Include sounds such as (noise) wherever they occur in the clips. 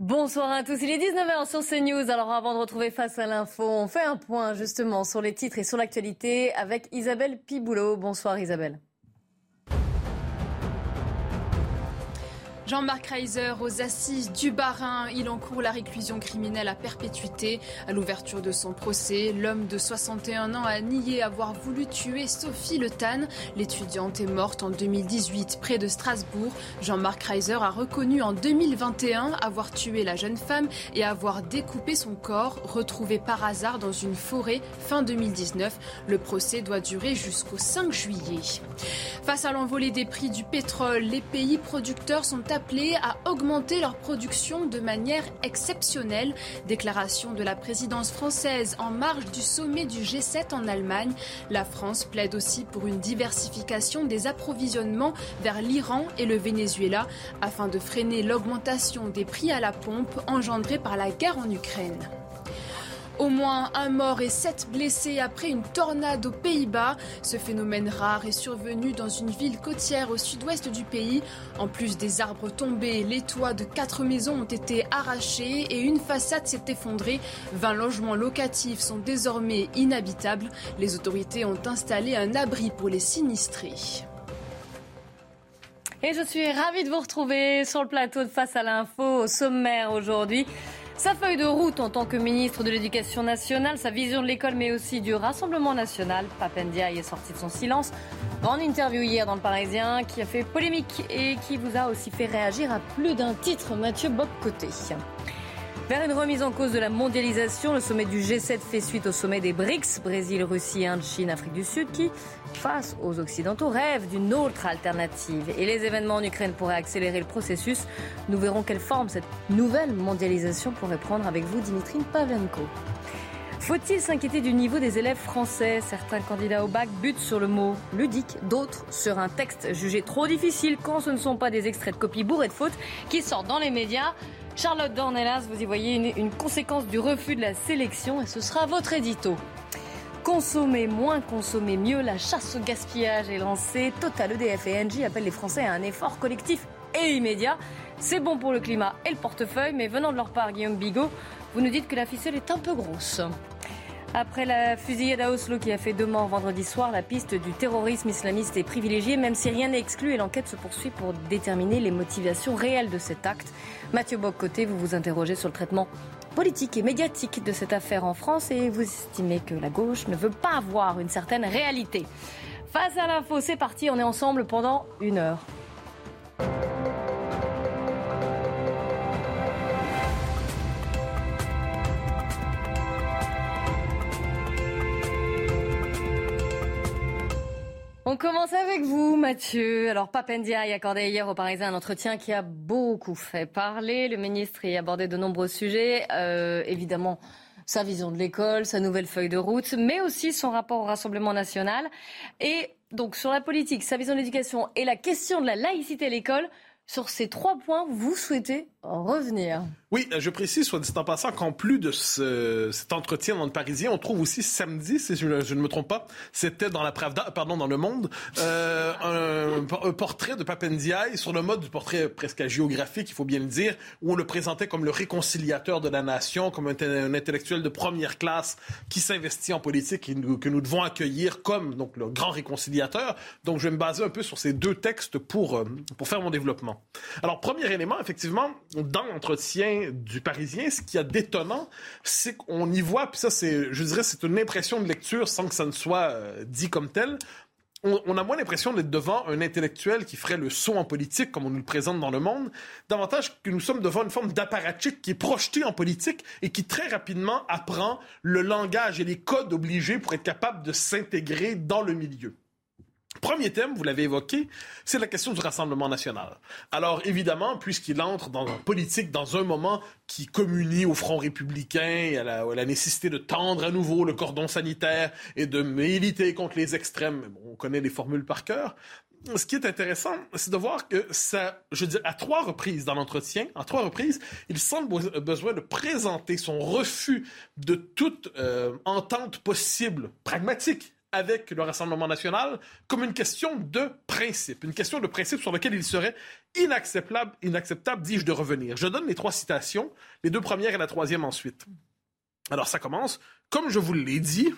Bonsoir à tous, il est 19h sur CNews. Alors avant de retrouver Face à l'info, on fait un point justement sur les titres et sur l'actualité avec Isabelle Piboulot. Bonsoir Isabelle. Jean-Marc Reiser aux assises du Barin. Il encourt la réclusion criminelle à perpétuité. À l'ouverture de son procès, l'homme de 61 ans a nié avoir voulu tuer Sophie Le Tan. L'étudiante est morte en 2018 près de Strasbourg. Jean-Marc Reiser a reconnu en 2021 avoir tué la jeune femme et avoir découpé son corps, retrouvé par hasard dans une forêt fin 2019. Le procès doit durer jusqu'au 5 juillet. Face à l'envolée des prix du pétrole, les pays producteurs sont appelés à augmenter leur production de manière exceptionnelle. Déclaration de la présidence française en marge du sommet du G7 en Allemagne. La France plaide aussi pour une diversification des approvisionnements vers l'Iran et le Venezuela afin de freiner l'augmentation des prix à la pompe engendrée par la guerre en Ukraine. Au moins un mort et sept blessés après une tornade aux Pays-Bas. Ce phénomène rare est survenu dans une ville côtière au sud-ouest du pays. En plus des arbres tombés, les toits de quatre maisons ont été arrachés et une façade s'est effondrée. 20 logements locatifs sont désormais inhabitables. Les autorités ont installé un abri pour les sinistrés. Et je suis ravie de vous retrouver sur le plateau de Face à l'info au sommaire aujourd'hui. Sa feuille de route en tant que ministre de l'Éducation nationale, sa vision de l'école, mais aussi du Rassemblement national. Papendia est sorti de son silence. Grande interview hier dans le Parisien qui a fait polémique et qui vous a aussi fait réagir à plus d'un titre, Mathieu Bobcoté. Vers une remise en cause de la mondialisation, le sommet du G7 fait suite au sommet des BRICS, Brésil, Russie, Inde, Chine, Afrique du Sud, qui, face aux Occidentaux, rêvent d'une autre alternative. Et les événements en Ukraine pourraient accélérer le processus. Nous verrons quelle forme cette nouvelle mondialisation pourrait prendre avec vous, Dimitri Pavlenko. Faut-il s'inquiéter du niveau des élèves français? Certains candidats au bac butent sur le mot ludique, d'autres sur un texte jugé trop difficile quand ce ne sont pas des extraits de copies bourrés de fautes qui sortent dans les médias. Charlotte Dornelas, vous y voyez une, conséquence du refus de la sélection et ce sera votre édito. Consommer moins, consommer mieux, la chasse au gaspillage est lancée. Total EDF et Engie appellent les Français à un effort collectif et immédiat. C'est bon pour le climat et le portefeuille, mais venant de leur part, Guillaume Bigot, vous nous dites que la ficelle est un peu grosse. Après la fusillade à Oslo qui a fait deux morts vendredi soir, la piste du terrorisme islamiste est privilégiée, même si rien n'est exclu et l'enquête se poursuit pour déterminer les motivations réelles de cet acte. Mathieu Boccoté, vous vous interrogez sur le traitement politique et médiatique de cette affaire en France et vous estimez que la gauche ne veut pas voir une certaine réalité. Face à l'info, c'est parti, on est ensemble pendant une heure. On commence avec vous, Mathieu. Alors, Papendia a accordé hier au Parisien un entretien qui a beaucoup fait parler. Le ministre y a abordé de nombreux sujets. Euh, évidemment, sa vision de l'école, sa nouvelle feuille de route, mais aussi son rapport au Rassemblement national. Et donc, sur la politique, sa vision de l'éducation et la question de la laïcité à l'école, sur ces trois points, vous souhaitez revenir. Oui, je précise, soit dit en passant, qu'en plus de ce, cet entretien dans le Parisien, on trouve aussi samedi, si je, ne me trompe pas, c'était dans la Pravda, pardon, dans Le Monde, euh, un, portrait de Papendiaï sur le mode du portrait presque géographique, il faut bien le dire, où on le présentait comme le réconciliateur de la nation, comme un, intellectuel de première classe qui s'investit en politique et que nous devons accueillir comme donc le grand réconciliateur. Donc, je vais me baser un peu sur ces deux textes pour, euh, pour faire mon développement. Alors, premier élément, effectivement, dans l'entretien du Parisien, ce qui est détonnant, c'est qu'on y voit, puis ça, c'est, je dirais, c'est une impression de lecture sans que ça ne soit euh, dit comme tel. On, on, a moins l'impression d'être devant un intellectuel qui ferait le saut en politique, comme on nous le présente dans le monde, davantage que nous sommes devant une forme d'apparatchik qui est projeté en politique et qui très rapidement apprend le langage et les codes obligés pour être capable de s'intégrer dans le milieu. Premier thème, vous l'avez évoqué, c'est la question du Rassemblement national. Alors évidemment, puisqu'il entre dans la politique dans un moment qui communie au Front républicain à la, nécessité de tendre à nouveau le cordon sanitaire et de militer contre les extrêmes, on connaît les formules par cœur, ce qui est intéressant, c'est de voir que ça, je dire, à trois reprises dans l'entretien, à trois reprises, il semble besoin de présenter son refus de toute euh, entente possible, pragmatique, avec le Rassemblement national comme une question de principe, une question de principe sur laquelle il serait inacceptable, inacceptable, dis-je, de revenir. Je donne les trois citations, les deux premières et la troisième ensuite. Alors ça commence. Comme je vous l'ai dit,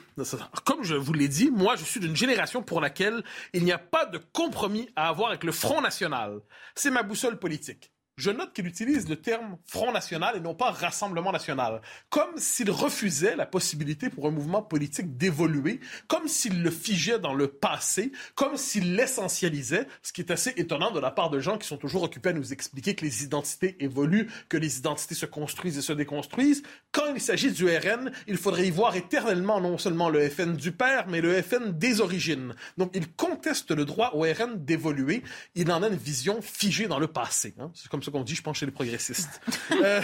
comme je vous l'ai dit, moi je suis d'une génération pour laquelle il n'y a pas de compromis à avoir avec le Front national. C'est ma boussole politique. Je note qu'il utilise le terme Front national et non pas Rassemblement national, comme s'il refusait la possibilité pour un mouvement politique d'évoluer, comme s'il le figeait dans le passé, comme s'il l'essentialisait, ce qui est assez étonnant de la part de gens qui sont toujours occupés à nous expliquer que les identités évoluent, que les identités se construisent et se déconstruisent. Quand il s'agit du RN, il faudrait y voir éternellement non seulement le FN du père, mais le FN des origines. Donc il conteste le droit au RN d'évoluer. Il en a une vision figée dans le passé. Hein. C'est comme ce qu'on dit, je pense, chez les progressistes. (laughs) Euh,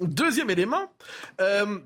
deuxième élément, euh,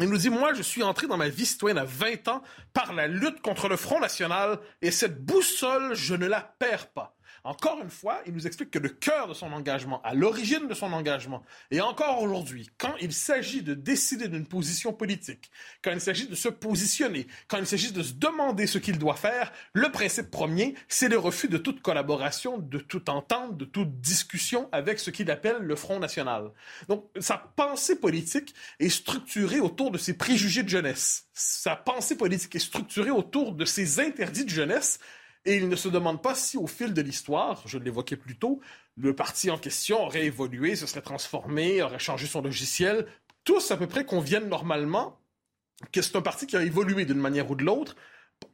il nous dit, moi, je suis entré dans ma vie citoyenne à 20 ans par la lutte contre le Front National et cette boussole, je ne la perds pas. Encore une fois, il nous explique que le cœur de son engagement, à l'origine de son engagement, et encore aujourd'hui, quand il s'agit de décider d'une position politique, quand il s'agit de se positionner, quand il s'agit de se demander ce qu'il doit faire, le principe premier, c'est le refus de toute collaboration, de toute entente, de toute discussion avec ce qu'il appelle le Front National. Donc, sa pensée politique est structurée autour de ses préjugés de jeunesse. Sa pensée politique est structurée autour de ses interdits de jeunesse et il ne se demande pas si, au fil de l'histoire, je l'évoquais plus tôt, le parti en question aurait évolué, se serait transformé, aurait changé son logiciel. Tous, à peu près, conviennent normalement que c'est un parti qui a évolué d'une manière ou de l'autre.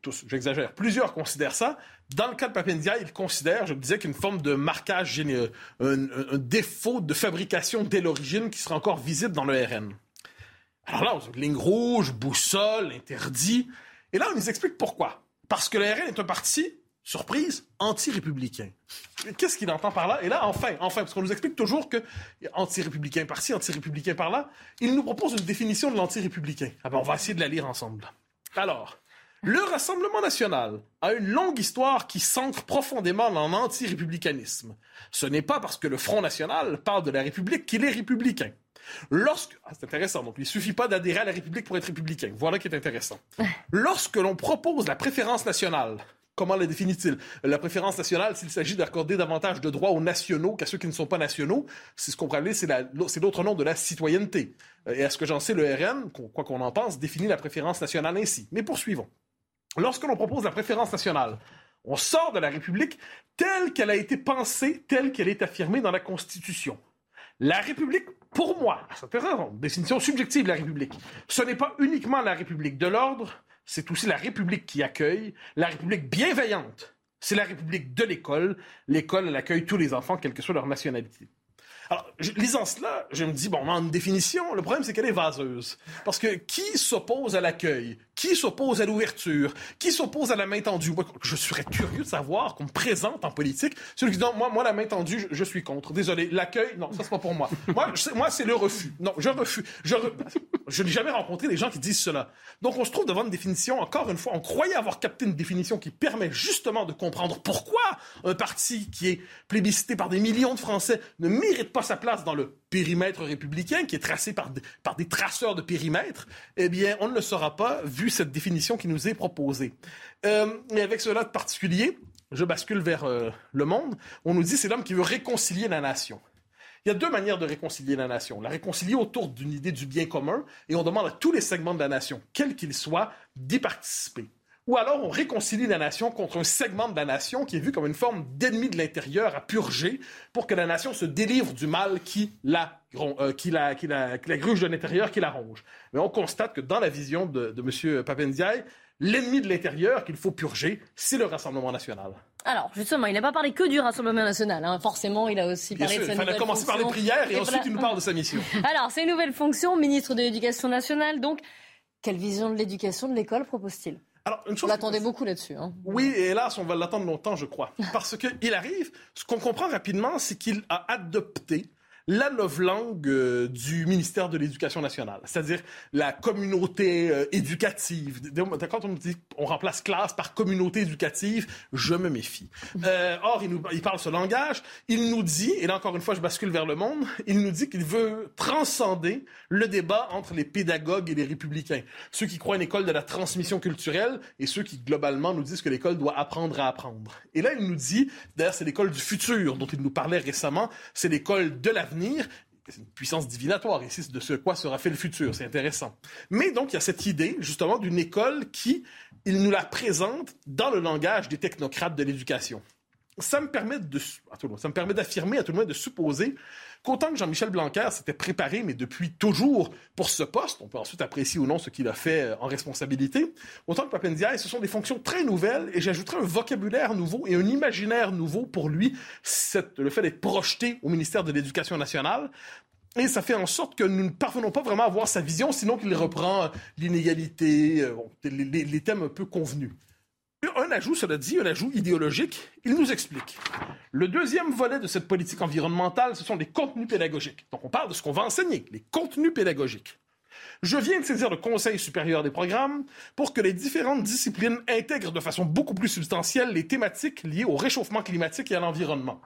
Tous, j'exagère. Plusieurs considèrent ça. Dans le cas de Papendia, ils considèrent, je disais, qu'une forme de marquage, un, un, défaut de fabrication dès l'origine qui serait encore visible dans le RN. Alors là, on ligne rouge, boussole, interdit. Et là, on nous explique pourquoi. Parce que le RN est un parti, surprise, anti-républicain. Qu'est-ce qu'il entend par là? Et là, enfin, enfin, parce qu'on nous explique toujours que anti-républicain par-ci, anti-républicain par-là, il nous propose une définition de l'anti-républicain. Ah ben, on va essayer de la lire ensemble. Alors, le Rassemblement national a une longue histoire qui s'ancre profondément dans l'anti-républicanisme. Ce n'est pas parce que le Front national parle de la République qu'il est républicain. Lorsque, ah, c'est intéressant, donc il suffit pas d'adhérer à la République pour être républicain. Voilà qui est intéressant. (laughs) Lorsque l'on propose la préférence nationale, comment la définit-il? La préférence nationale, s'il s'agit d'accorder davantage de droits aux nationaux qu'à ceux qui ne sont pas nationaux, c'est ce qu'on pourrait appeler, c'est l'autre nom de la citoyenneté. Et à ce que j'en sais, le RN, quoi qu'on en pense, définit la préférence nationale ainsi. Mais poursuivons. Lorsque l'on propose la préférence nationale, on sort de la République telle qu'elle a été pensée, telle qu'elle est affirmée dans la Constitution. La République, pour moi, c'est intéressant, définition subjective de la République, ce n'est pas uniquement la République de l'ordre, c'est aussi la République qui accueille, la République bienveillante. C'est la République de l'école. L'école, elle accueille tous les enfants, quelle que soit leur nationalité. Alors, lisant cela, je me dis, bon, on a une définition. Le problème, c'est qu'elle est vaseuse. Parce que qui s'oppose à l'accueil? Qui s'oppose à l'ouverture? Qui s'oppose à la main tendue? je serais curieux de savoir qu'on me présente en politique celui qui dit, non, moi, moi, la main tendue, je, suis contre. Désolé. L'accueil, non, ça, c'est pas pour moi. (laughs) moi, moi c'est le refus. Non, je refuse. Je, je n'ai jamais rencontré des gens qui disent cela. Donc, on se trouve devant une définition, encore une fois, on croyait avoir capté une définition qui permet justement de comprendre pourquoi un parti qui est plébiscité par des millions de Français ne mérite pas sa place dans le périmètre républicain, qui est tracé par, par des traceurs de périmètre, eh bien, on ne le saura pas vu cette définition qui nous est proposée. Euh, et avec cela de particulier, je bascule vers euh, le monde, on nous dit c'est l'homme qui veut réconcilier la nation. Il y a deux manières de réconcilier la nation. La réconcilier autour d'une idée du bien commun, et on demande à tous les segments de la nation, quels qu'ils soient, d'y participer ou alors on réconcilie la nation contre un segment de la nation qui est vu comme une forme d'ennemi de l'intérieur à purger pour que la nation se délivre du mal qui la, euh, qui la, qui la, qui la gruge de l'intérieur, qui la ronge. Mais on constate que dans la vision de, de M. Papendiaï, l'ennemi de l'intérieur qu'il faut purger, c'est le Rassemblement national. Alors, justement, il n'a pas parlé que du Rassemblement national. Hein. Forcément, il a aussi parlé de sa il a commencé par les prières et, ensuite il nous parle de sa mission. (laughs) Alors, ses nouvelles fonctions, ministre de l'Éducation nationale, donc, quelle vision de l'éducation de l'école propose-t-il? Alors, une chose on l'attendait beaucoup là-dessus. Hein. Oui, et hélas, on va l'attendre longtemps, je crois. Parce qu'il arrive, ce qu'on comprend rapidement, c'est qu'il a adopté la langue euh, du ministère de l'Éducation nationale, c'est-à-dire la communauté euh, éducative. Quand on dit on remplace classe par communauté éducative, je me méfie. (laughs) Euh, or, il, nous, il parle ce langage, il nous dit, et là encore une fois, je bascule vers le monde, il nous dit qu'il veut transcender le débat entre les pédagogues et les républicains, ceux qui croient à une école de la transmission culturelle et ceux qui globalement nous disent que l'école doit apprendre à apprendre. Et là, il nous dit, d'ailleurs, c'est l'école du futur dont il nous parlait récemment, c'est l'école de l'avenir c'est une puissance divinatoire ici, de ce quoi sera fait le futur. C'est intéressant. Mais donc, il y a cette idée, justement, d'une école qui, il nous la présente dans le langage des technocrates de l'éducation. Ça me permet ça me permet d'affirmer, à tout le monde, de supposer qu'autant que Jean-Michel Blanquer s'était préparé, mais depuis toujours, pour ce poste, on peut ensuite apprécier ou non ce qu'il a fait euh, en responsabilité, autant que Papendiaï, ce sont des fonctions très nouvelles, et j'ajouterais un vocabulaire nouveau et un imaginaire nouveau pour lui, le fait d'être projeté au ministère de l'Éducation nationale, et ça fait en sorte que nous ne parvenons pas vraiment à voir sa vision, sinon qu'il reprend l'inégalité, euh, les, thèmes un peu convenus. Un ajout, cela dit, un ajout idéologique, il nous explique. Le deuxième volet de cette politique environnementale, ce sont les contenus pédagogiques. Donc on parle de ce qu'on va enseigner, les contenus pédagogiques. Je viens de saisir le Conseil supérieur des programmes pour que les différentes disciplines intègrent de façon beaucoup plus substantielle les thématiques liées au réchauffement climatique et à l'environnement.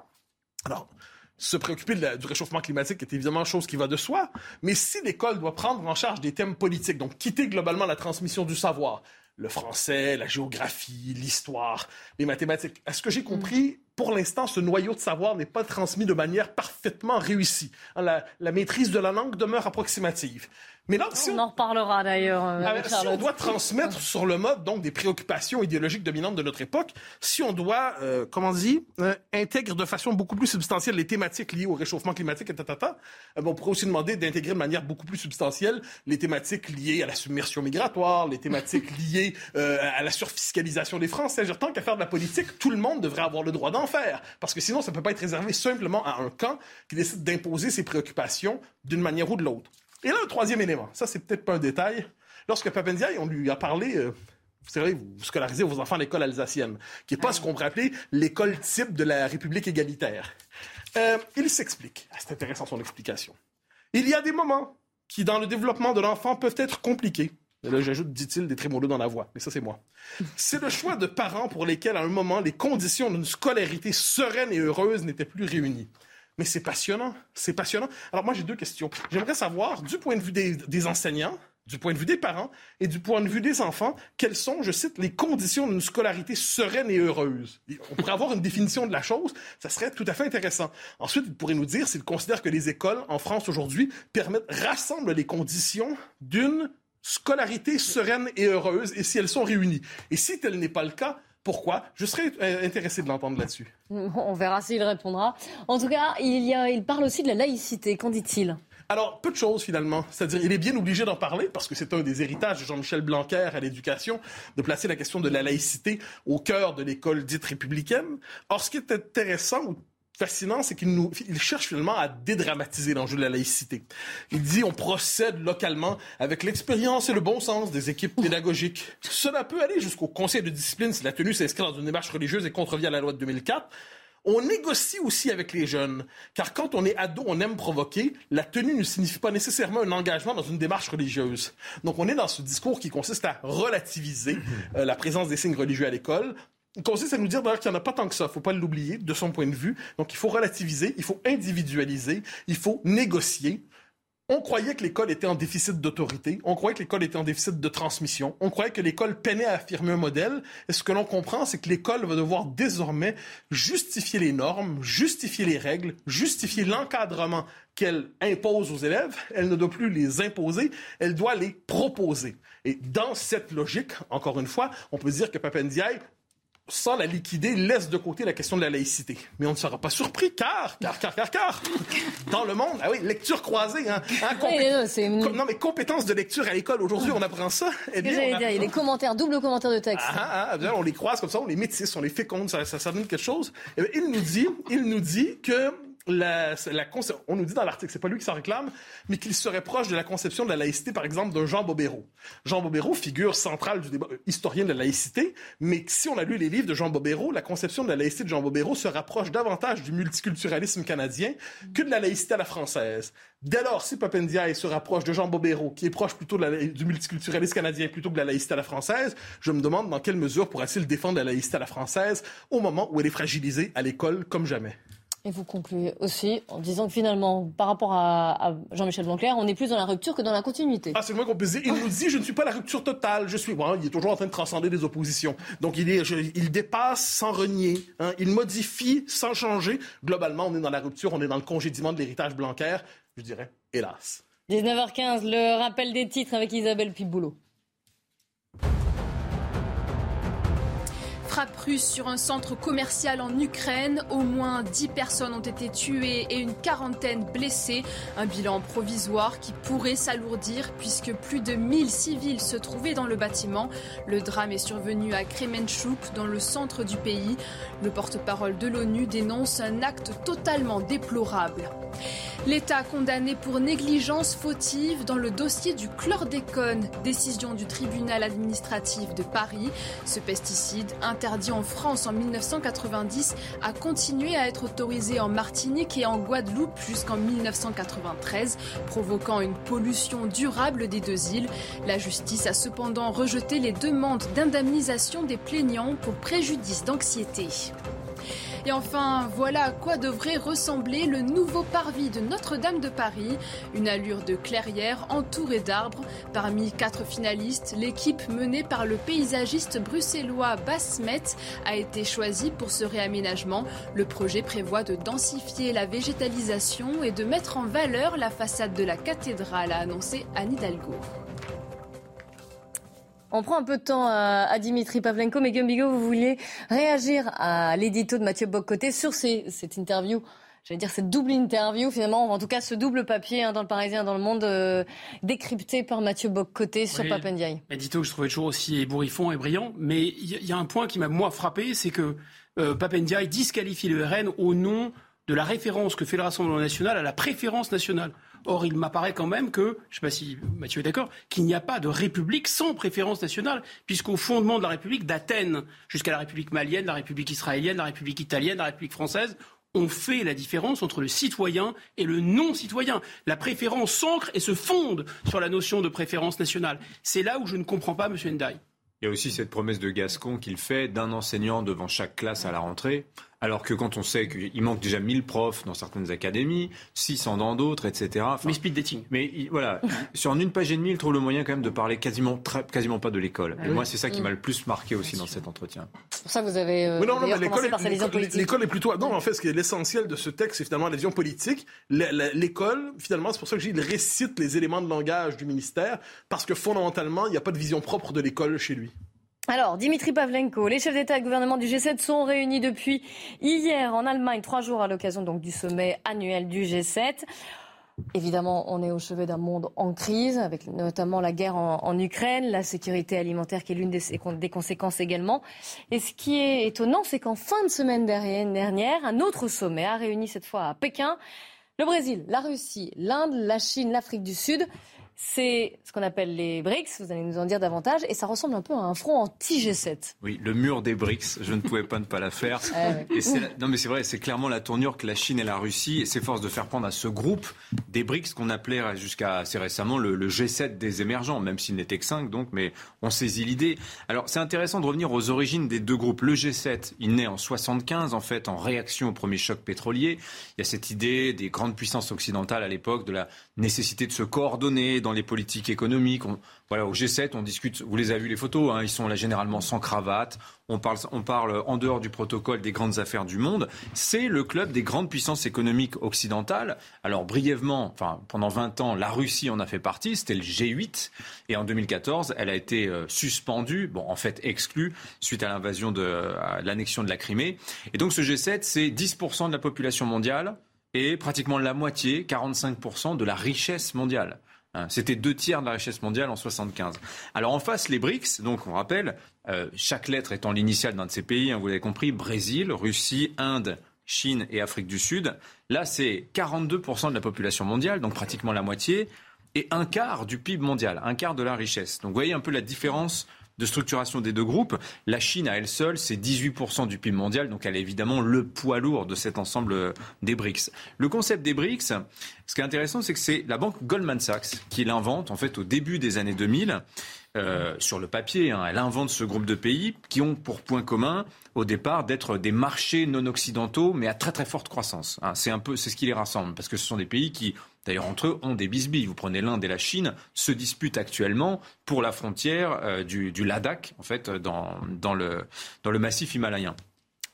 Alors, se préoccuper du réchauffement climatique est évidemment chose qui va de soi, mais si l'école doit prendre en charge des thèmes politiques, donc quitter globalement la transmission du savoir, le français, la géographie, l'histoire, les mathématiques. Est-ce que j'ai compris pour l'instant, ce noyau de savoir n'est pas transmis de manière parfaitement réussie. La, la, maîtrise de la langue demeure approximative. Mais là, si on, en reparlera d'ailleurs. Euh, ah, si on doit transmettre sur le mode donc des préoccupations idéologiques dominantes de notre époque, si on doit, euh, comment dit, euh, intégrer de façon beaucoup plus substantielle les thématiques liées au réchauffement climatique et tatata, euh, on pourrait aussi demander d'intégrer de manière beaucoup plus substantielle les thématiques liées à la submersion migratoire, les thématiques (laughs) liées à la surfiscalisation des Français. Tant qu'à faire de la politique, tout le monde devrait avoir le droit d'en faire, parce que sinon ça ne peut pas être réservé simplement à un camp qui décide d'imposer ses préoccupations d'une manière ou de l'autre. Et là, un troisième élément, ça c'est peut-être pas un détail. Lorsque Papendiaï, on lui a parlé, euh, vous savez, vous scolarisez vos enfants à l'école alsacienne, qui n'est pas ce qu'on pourrait appeler l'école type de la République égalitaire. Euh, il s'explique. Ah, c'est intéressant son explication. Il y a des moments qui, dans le développement de l'enfant, peuvent être compliqués. Là, j'ajoute, dit-il, des trémolos dans la voix. Mais ça, c'est moi. C'est le choix de parents pour lesquels, à un moment, les conditions d'une scolarité sereine et heureuse n'étaient plus réunies. Mais c'est passionnant. C'est passionnant. Alors moi, j'ai deux questions. J'aimerais savoir, du point de vue des, enseignants, du point de vue des parents et du point de vue des enfants, quelles sont, je cite, les conditions d'une scolarité sereine et heureuse? On pourrait avoir une définition de la chose, ça serait tout à fait intéressant. Ensuite, il pourrait nous dire s'il considère que les écoles en France aujourd'hui permettent, rassemblent les conditions d'une scolarité sereine et heureuse et si elles sont réunies. Et si tel n'est pas le cas, pourquoi? Je serais euh, intéressé de l'entendre là-dessus. On verra s'il répondra. En tout cas, il, y a, il parle aussi de la laïcité. Qu'en dit-il? Alors, peu de choses finalement. C'est-à-dire, il est bien obligé d'en parler parce que c'est un des héritages de Jean-Michel Blanquer à l'éducation, de placer la question de la laïcité au cœur de l'école dite républicaine. Or, ce qui est intéressant, fascinant, c'est qu'il nous, il cherche finalement à dédramatiser l'enjeu de la laïcité. Il dit on procède localement avec l'expérience et le bon sens des équipes pédagogiques. Cela peut aller jusqu'au conseil de discipline si la tenue s'inscrit dans une démarche religieuse et contrevient à la loi de 2004. On négocie aussi avec les jeunes, car quand on est ado, on aime provoquer. La tenue ne signifie pas nécessairement un engagement dans une démarche religieuse. Donc on est dans ce discours qui consiste à relativiser euh, la présence des signes religieux à l'école consiste à nous dire d'ailleurs qu'il n'y en a pas tant que ça, il ne faut pas l'oublier de son point de vue. Donc il faut relativiser, il faut individualiser, il faut négocier. On croyait que l'école était en déficit d'autorité, on croyait que l'école était en déficit de transmission, on croyait que l'école peinait à affirmer un modèle. Et ce que l'on comprend, c'est que l'école va devoir désormais justifier les normes, justifier les règles, justifier l'encadrement qu'elle impose aux élèves. Elle ne doit plus les imposer, elle doit les proposer. Et dans cette logique, encore une fois, on peut dire que Papendiaï sans la liquider, laisse de côté la question de la laïcité. Mais on ne sera pas surpris, car, car, car, car, car, dans le monde, ah oui, lecture croisée, hein, hein non, mais compétences de lecture à l'école, aujourd'hui, on apprend ça. Eh bien, on Il y a les commentaires, double commentaire de texte. Ah, ah, ah on les croise comme ça, on les métisse, on les féconde, ça, ça, donne quelque chose. Eh il nous dit, il nous dit que on nous dit dans l'article, c'est pas lui qui s'en réclame, mais qu'il serait proche de la conception de la laïcité, par exemple, d'un Jean Bobéro. Jean Bobéro, figure centrale du débat, euh, historien de la laïcité, mais si on a lu les livres de Jean Bobéro, la conception de la laïcité de Jean Bobéro se rapproche davantage du multiculturalisme canadien que de la laïcité à la française. Dès lors, si Papendiaï se rapproche de Jean Bobéro, qui est proche plutôt du multiculturalisme canadien plutôt que de la laïcité à la française, je me demande dans quelle mesure pourra-t-il défendre la laïcité à la française au moment où elle est fragilisée à l'école comme jamais. Et vous concluez aussi en disant que finalement, par rapport à, Jean-Michel Blanquer, on est plus dans la rupture que dans la continuité. Ah, c'est le moins qu'on peut dire. Il nous dit, je ne suis pas la rupture totale, je suis... Bon, il est toujours en train de transcender des oppositions. Donc, il, est, il dépasse sans renier. Hein. Il modifie sans changer. Globalement, on est dans la rupture, on est dans le congédiement de l'héritage Blanquer. Je dirais, hélas. 19h15, le rappel des titres avec Isabelle Piboulot. Frappe russe sur un centre commercial en Ukraine. Au moins 10 personnes ont été tuées et une quarantaine blessées. Un bilan provisoire qui pourrait s'alourdir puisque plus de 1000 civils se trouvaient dans le bâtiment. Le drame est survenu à Kremenchuk, dans le centre du pays. Le porte-parole de l'ONU dénonce un acte totalement déplorable. L'État condamné pour négligence fautive dans le dossier du chlordécone, décision du tribunal administratif de Paris. Ce pesticide, interdit en France en 1990, a continué à être autorisé en Martinique et en Guadeloupe jusqu'en 1993, provoquant une pollution durable des deux îles. La justice a cependant rejeté les demandes d'indemnisation des plaignants pour préjudice d'anxiété. Et enfin, voilà à quoi devrait ressembler le nouveau parvis de Notre-Dame de Paris. Une allure de clairière entourée d'arbres. Parmi quatre finalistes, l'équipe menée par le paysagiste bruxellois Basmet a été choisie pour ce réaménagement. Le projet prévoit de densifier la végétalisation et de mettre en valeur la façade de la cathédrale, a annoncé Anne Hidalgo. On prend un peu de temps à, Dimitri Pavlenko, mais Gumbigo, vous vouliez réagir à l'édito de Mathieu Boccoté sur cette interview j'allais dire cette double interview finalement, en tout cas ce double papier hein, dans le Parisien, dans le Monde, euh, décrypté par Mathieu Boccoté sur oui, Papendiaï. Édito que je trouvais toujours aussi ébouriffant et brillant, mais il y, a un point qui m'a moi frappé, c'est que euh, Papendiaï disqualifie le RN au nom de la référence que fait le Rassemblement national à la préférence nationale. Or, il m'apparaît quand même que, je ne sais pas si Mathieu est d'accord, qu'il n'y a pas de république sans préférence nationale, puisqu'au fondement de la République d'Athènes jusqu'à la République malienne, la République israélienne, la République italienne, la République française, on fait la différence entre le citoyen et le non-citoyen. La préférence s'ancre et se fonde sur la notion de préférence nationale. C'est là où je ne comprends pas M. Ndai. Il y a aussi cette promesse de Gascon qu'il fait d'un enseignant devant chaque classe à la rentrée. Alors que quand on sait qu'il manque déjà 1000 profs dans certaines académies, 600 dans d'autres, etc. mais speed dating. Mais voilà, (laughs) sur une page et demie, il trouve le moyen quand même de parler quasiment, quasiment pas de l'école. et ah moi, c'est ça qui m'a le plus marqué aussi dans cet entretien. C'est pour ça que vous avez euh, non, non, l'école par sa vision politique. L'école est plutôt... Non, en fait, ce qui est l'essentiel de ce texte, c'est finalement la vision politique. L'école, finalement, c'est pour ça que il récite les éléments de langage du ministère, parce que fondamentalement, il n'y a pas de vision propre de l'école chez lui. Alors, Dimitri Pavlenko, les chefs d'État et gouvernement du G7 sont réunis depuis hier en Allemagne, trois jours à l'occasion donc du sommet annuel du G7. Évidemment, on est au chevet d'un monde en crise, avec notamment la guerre en, Ukraine, la sécurité alimentaire qui est l'une des, conséquences également. Et ce qui est étonnant, c'est qu'en fin de semaine dernière, un autre sommet a réuni cette fois à Pékin le Brésil, la Russie, l'Inde, la Chine, l'Afrique du Sud. C'est ce qu'on appelle les BRICS, vous allez nous en dire davantage, et ça ressemble un peu à un front anti-G7. Oui, le mur des BRICS, je ne pouvais pas ne pas la faire. (laughs) Ah non mais c'est vrai, c'est clairement la tournure que la Chine et la Russie s'efforcent de faire prendre à ce groupe des BRICS qu'on appelait jusqu'à assez récemment le, G7 des émergents, même s'il n'était que 5 donc, mais on saisit l'idée. Alors c'est intéressant de revenir aux origines des deux groupes. Le G7, il naît en 75 en fait, en réaction au premier choc pétrolier. Il y a cette idée des grandes puissances occidentales à l'époque de la nécessité de se coordonner dans les politiques économiques. voilà, au G7, on discute, vous les avez vu les photos, hein, ils sont là généralement sans cravate. On parle, on parle en dehors du protocole des grandes affaires du monde. C'est le club des grandes puissances économiques occidentales. Alors brièvement, pendant 20 ans, la Russie en a fait partie, c'était le G8. Et en 2014, elle a été euh, suspendue, bon en fait exclue, suite à l'invasion de l'annexion de la Crimée. Et donc ce G7, c'est 10% de la population mondiale et pratiquement la moitié, 45% de la richesse mondiale. Hein, c'était deux tiers de la richesse mondiale en 75. Alors en face, les BRICS, donc on rappelle, euh, chaque lettre étant l'initiale d'un de ces pays, hein, vous l'avez compris, Brésil, Russie, Inde, Chine et Afrique du Sud. Là, c'est 42% de la population mondiale, donc pratiquement la moitié, et un quart du PIB mondial, un quart de la richesse. Donc vous voyez un peu la différence de structuration des deux groupes. La Chine, à elle seule, c'est 18% du PIB mondial, donc elle est évidemment le poids lourd de cet ensemble euh, des BRICS. Le concept des BRICS, ce qui est intéressant, c'est que c'est la banque Goldman Sachs qui l'invente, en fait, au début des années 2000. Euh, sur le papier, hein, elle invente ce groupe de pays qui ont pour point commun au départ d'être des marchés non occidentaux, mais à très très forte croissance. Hein. c'est un peu, c'est ce qui les rassemble, parce que ce sont des pays qui D'ailleurs, entre eux, ont des bisbilles. Vous prenez l'Inde et la Chine, se disputent actuellement pour la frontière euh, du, Ladakh, en fait, dans, dans, le, dans le massif himalayen.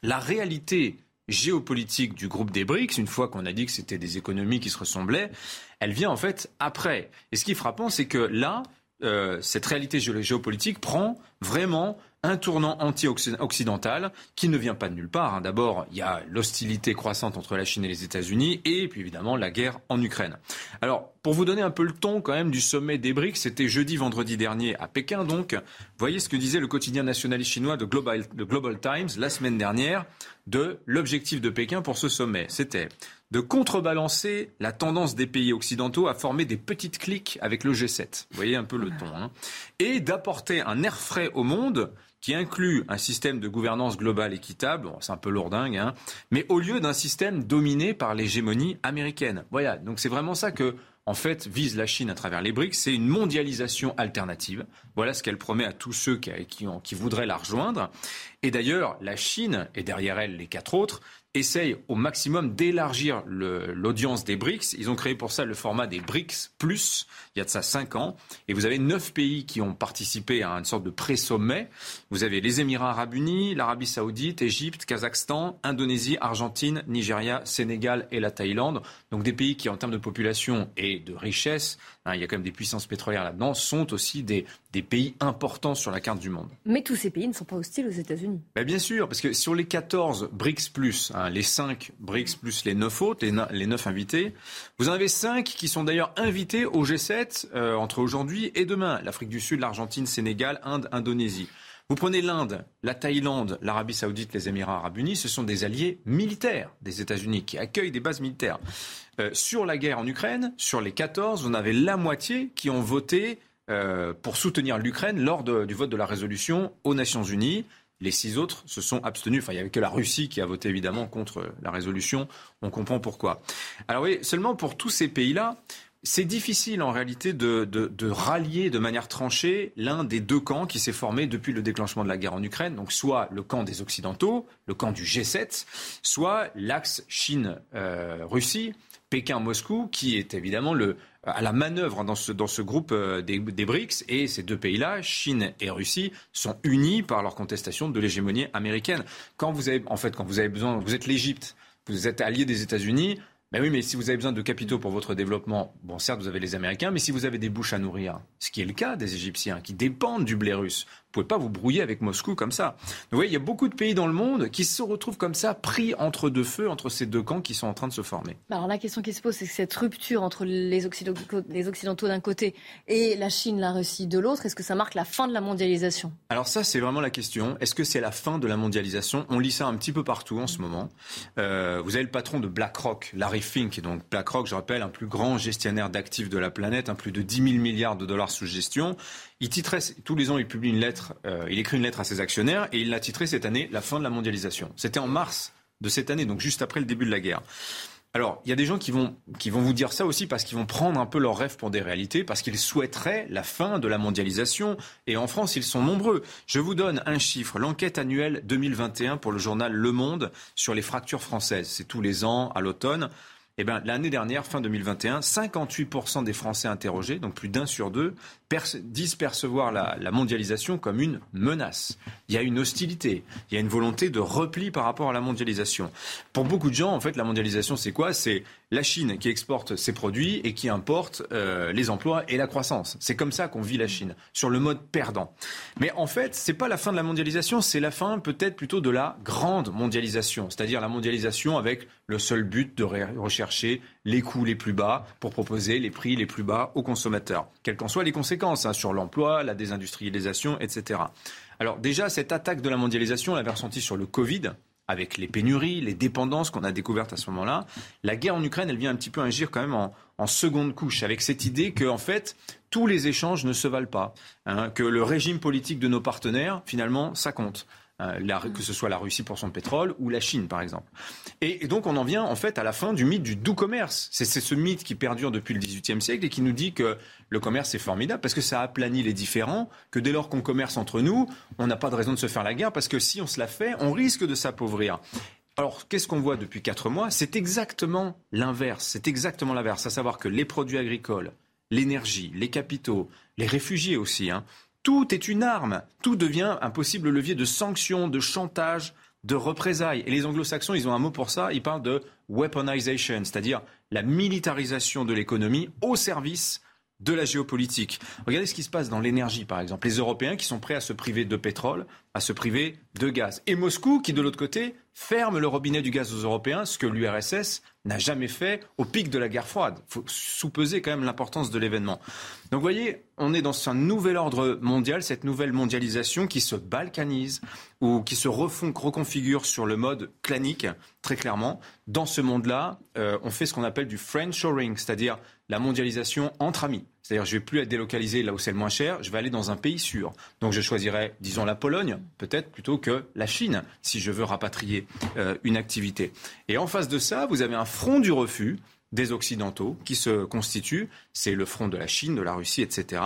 La réalité géopolitique du groupe des BRICS, une fois qu'on a dit que c'était des économies qui se ressemblaient, elle vient en fait après. Et ce qui est frappant, c'est que là, euh, cette réalité géopolitique prend vraiment un tournant anti-occidental qui ne vient pas de nulle part. Hein. D'abord, il y a l'hostilité croissante entre la Chine et les États-Unis et puis évidemment la guerre en Ukraine. Alors, pour vous donner un peu le ton quand même du sommet des BRICS, c'était jeudi, vendredi dernier à Pékin. Donc, voyez ce que disait le quotidien nationaliste chinois de Global, de Global Times la semaine dernière de l'objectif de Pékin pour ce sommet. C'était de contrebalancer la tendance des pays occidentaux à former des petites cliques avec le G7. Vous voyez un peu le ton. Hein. Et d'apporter un air frais au monde qui inclut un système de gouvernance globale équitable, c'est un peu lourdingue, hein, mais au lieu d'un système dominé par l'hégémonie américaine. Voilà, donc c'est vraiment ça que en fait, vise la Chine à travers les BRICS, c'est une mondialisation alternative. Voilà ce qu'elle promet à tous ceux qui, qui voudraient la rejoindre. Et d'ailleurs, la Chine, et derrière elle les quatre autres, essayent au maximum d'élargir l'audience des BRICS. Ils ont créé pour ça le format des BRICS il y a de ça cinq ans. Et vous avez neuf pays qui ont participé à une sorte de pré-sommet. Vous avez les Émirats arabes unis, l'Arabie saoudite, Égypte, Kazakhstan, Indonésie, Argentine, Nigeria, Sénégal et la Thaïlande. Donc des pays qui, en termes de population et de richesse, hein, il y a quand même des puissances pétrolières là-dedans, sont aussi des, des pays importants sur la carte du monde. Mais tous ces pays ne sont pas hostiles aux États-Unis. Ben bien sûr, parce que sur les 14 BRICS, hein, les 5 BRICS plus les 9 autres, les, 9 invités, vous en avez 5 qui sont d'ailleurs invités au G7 euh, entre aujourd'hui et demain. L'Afrique du Sud, l'Argentine, Sénégal, Inde, Indonésie. Vous prenez l'Inde, la Thaïlande, l'Arabie saoudite, les Émirats arabes unis, ce sont des alliés militaires des États-Unis qui accueillent des bases militaires. Euh, sur la guerre en Ukraine, sur les 14, vous en avez la moitié qui ont voté euh, pour soutenir l'Ukraine lors du vote de la résolution aux Nations Unies. Les six autres se sont abstenus. Enfin, il n'y avait que la Russie qui a voté évidemment contre la résolution. On comprend pourquoi. Alors oui, seulement pour tous ces pays-là, c'est difficile en réalité de, de, rallier de manière tranchée l'un des deux camps qui s'est formé depuis le déclenchement de la guerre en Ukraine. Donc soit le camp des Occidentaux, le camp du G7, soit l'axe Chine-Russie, Pékin-Moscou, qui est évidemment le, à la manœuvre dans ce, dans ce groupe euh, des, des BRICS. Et ces deux pays-là, Chine et Russie, sont unis par leur contestation de l'hégémonie américaine. Quand vous avez, en fait, quand vous avez besoin, vous êtes l'Égypte, vous êtes allié des États-Unis, ben oui, mais si vous avez besoin de capitaux pour votre développement, bon, certes, vous avez les Américains, mais si vous avez des bouches à nourrir, ce qui est le cas des Égyptiens, qui dépendent du blé russe, pouvez pas vous brouiller avec Moscou comme ça. vous voyez, il y a beaucoup de pays dans le monde qui se retrouvent comme ça, pris entre deux feux, entre ces deux camps qui sont en train de se former. Alors la question qui se pose, c'est que cette rupture entre les Occidentaux, les Occidentaux d'un côté et la Chine, la Russie de l'autre, est-ce que ça marque la fin de la mondialisation? Alors ça, c'est vraiment la question. Est-ce que c'est la fin de la mondialisation? On lit ça un petit peu partout en ce moment. Euh, vous avez le patron de BlackRock, Larry Fink. Donc BlackRock, je rappelle, un plus grand gestionnaire d'actifs de la planète, un plus de 10 000 milliards de dollars sous gestion. Il titrait, tous les ans, il publie une lettre, euh, il écrit une lettre à ses actionnaires et il l'a titré cette année La fin de la mondialisation. C'était en mars de cette année, donc juste après le début de la guerre. Alors, il y a des gens qui vont, vous dire ça aussi parce qu'ils vont prendre un peu leurs rêves pour des réalités, parce qu'ils souhaiteraient la fin de la mondialisation. Et en France, ils sont nombreux. Je vous donne un chiffre. L'enquête annuelle 2021 pour le journal Le Monde sur les fractures françaises. C'est tous les ans, à l'automne. Eh ben, l'année dernière, fin 2021, 58% des Français interrogés, donc plus d'un sur deux, disent percevoir la, la, mondialisation comme une menace. Il y a une hostilité, il y a une volonté de repli par rapport à la mondialisation. Pour beaucoup de gens, en fait, la mondialisation, c'est quoi? C'est la Chine qui exporte ses produits et qui importe euh, les emplois et la croissance. C'est comme ça qu'on vit la Chine, sur le mode perdant. Mais en fait, c'est pas la fin de la mondialisation, c'est la fin peut-être plutôt de la grande mondialisation, c'est-à-dire la mondialisation avec le seul but de rechercher les coûts les plus bas pour proposer les prix les plus bas aux consommateurs, quelles qu'en soient les conséquences hein, sur l'emploi, la désindustrialisation, etc. Alors déjà, cette attaque de la mondialisation, on l'avait ressentie sur le Covid avec les pénuries, les dépendances qu'on a découvertes à ce moment-là. La guerre en Ukraine, elle vient un petit peu agir quand même en, seconde couche, avec cette idée que, en fait, tous les échanges ne se valent pas, hein, que le régime politique de nos partenaires, finalement, ça compte. Euh, que ce soit la Russie pour son pétrole ou la Chine, par exemple. Et, donc, on en vient en fait à la fin du mythe du doux commerce. C'est ce mythe qui perdure depuis le XVIIIe siècle et qui nous dit que le commerce est formidable parce que ça aplanit les différends, que dès lors qu'on commerce entre nous, on n'a pas de raison de se faire la guerre parce que si on se la fait, on risque de s'appauvrir. Alors, qu'est-ce qu'on voit depuis quatre mois? C'est exactement l'inverse. C'est exactement l'inverse. À savoir que les produits agricoles, l'énergie, les capitaux, les réfugiés aussi, hein, tout est une arme. Tout devient un possible levier de sanctions, de chantage, de représailles. Et les anglo-saxons, ils ont un mot pour ça, ils parlent de weaponization, c'est-à-dire la militarisation de l'économie au service de la géopolitique. Regardez ce qui se passe dans l'énergie, par exemple. Les Européens qui sont prêts à se priver de pétrole, à se priver de gaz. Et Moscou qui, de l'autre côté, ferme le robinet du gaz aux Européens, ce que l'URSS n'a jamais fait au pic de la guerre froide. Il faut sous-peser quand même l'importance de l'événement. Donc vous voyez, on est dans un nouvel ordre mondial, cette nouvelle mondialisation qui se balkanise ou qui se reconfigure sur le mode clanique, très clairement. Dans ce monde-là, euh, on fait ce qu'on appelle du friendshoring, c'est-à-dire la mondialisation entre amis. C'est-à-dire, je vais plus être délocalisé là où c'est le moins cher, je vais aller dans un pays sûr. Donc, je choisirais, disons, la Pologne, peut-être plutôt que la Chine, si je veux rapatrier euh, une activité. Et en face de ça, vous avez un front du refus des Occidentaux qui se constitue. C'est le front de la Chine, de la Russie, etc.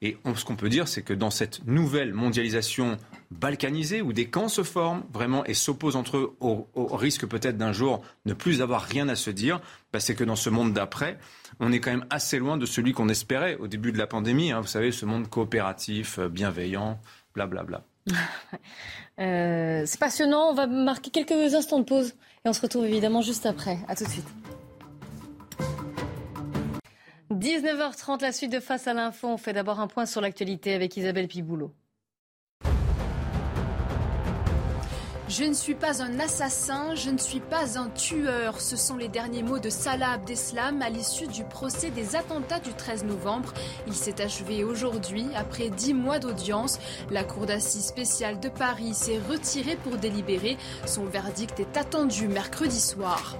Et ce qu'on peut dire, c'est que dans cette nouvelle mondialisation balkanisée, où des camps se forment vraiment et s'opposent entre eux au, risque peut-être d'un jour ne plus avoir rien à se dire, bah, c'est que dans ce monde d'après, on est quand même assez loin de celui qu'on espérait au début de la pandémie. Hein. vous savez, ce monde coopératif, euh, bienveillant, blablabla. (laughs) euh, c'est passionnant. On va marquer quelques instants de pause et on se retrouve évidemment juste après. À tout de suite. 19h30, la suite de Face à l'info. On fait d'abord un point sur l'actualité avec Isabelle Piboulot. Je ne suis pas un assassin, je ne suis pas un tueur. Ce sont les derniers mots de Salah Abdeslam à l'issue du procès des attentats du 13 novembre. Il s'est achevé aujourd'hui. Après dix mois d'audience, la Cour d'assises spéciale de Paris s'est retirée pour délibérer. Son verdict est attendu mercredi soir.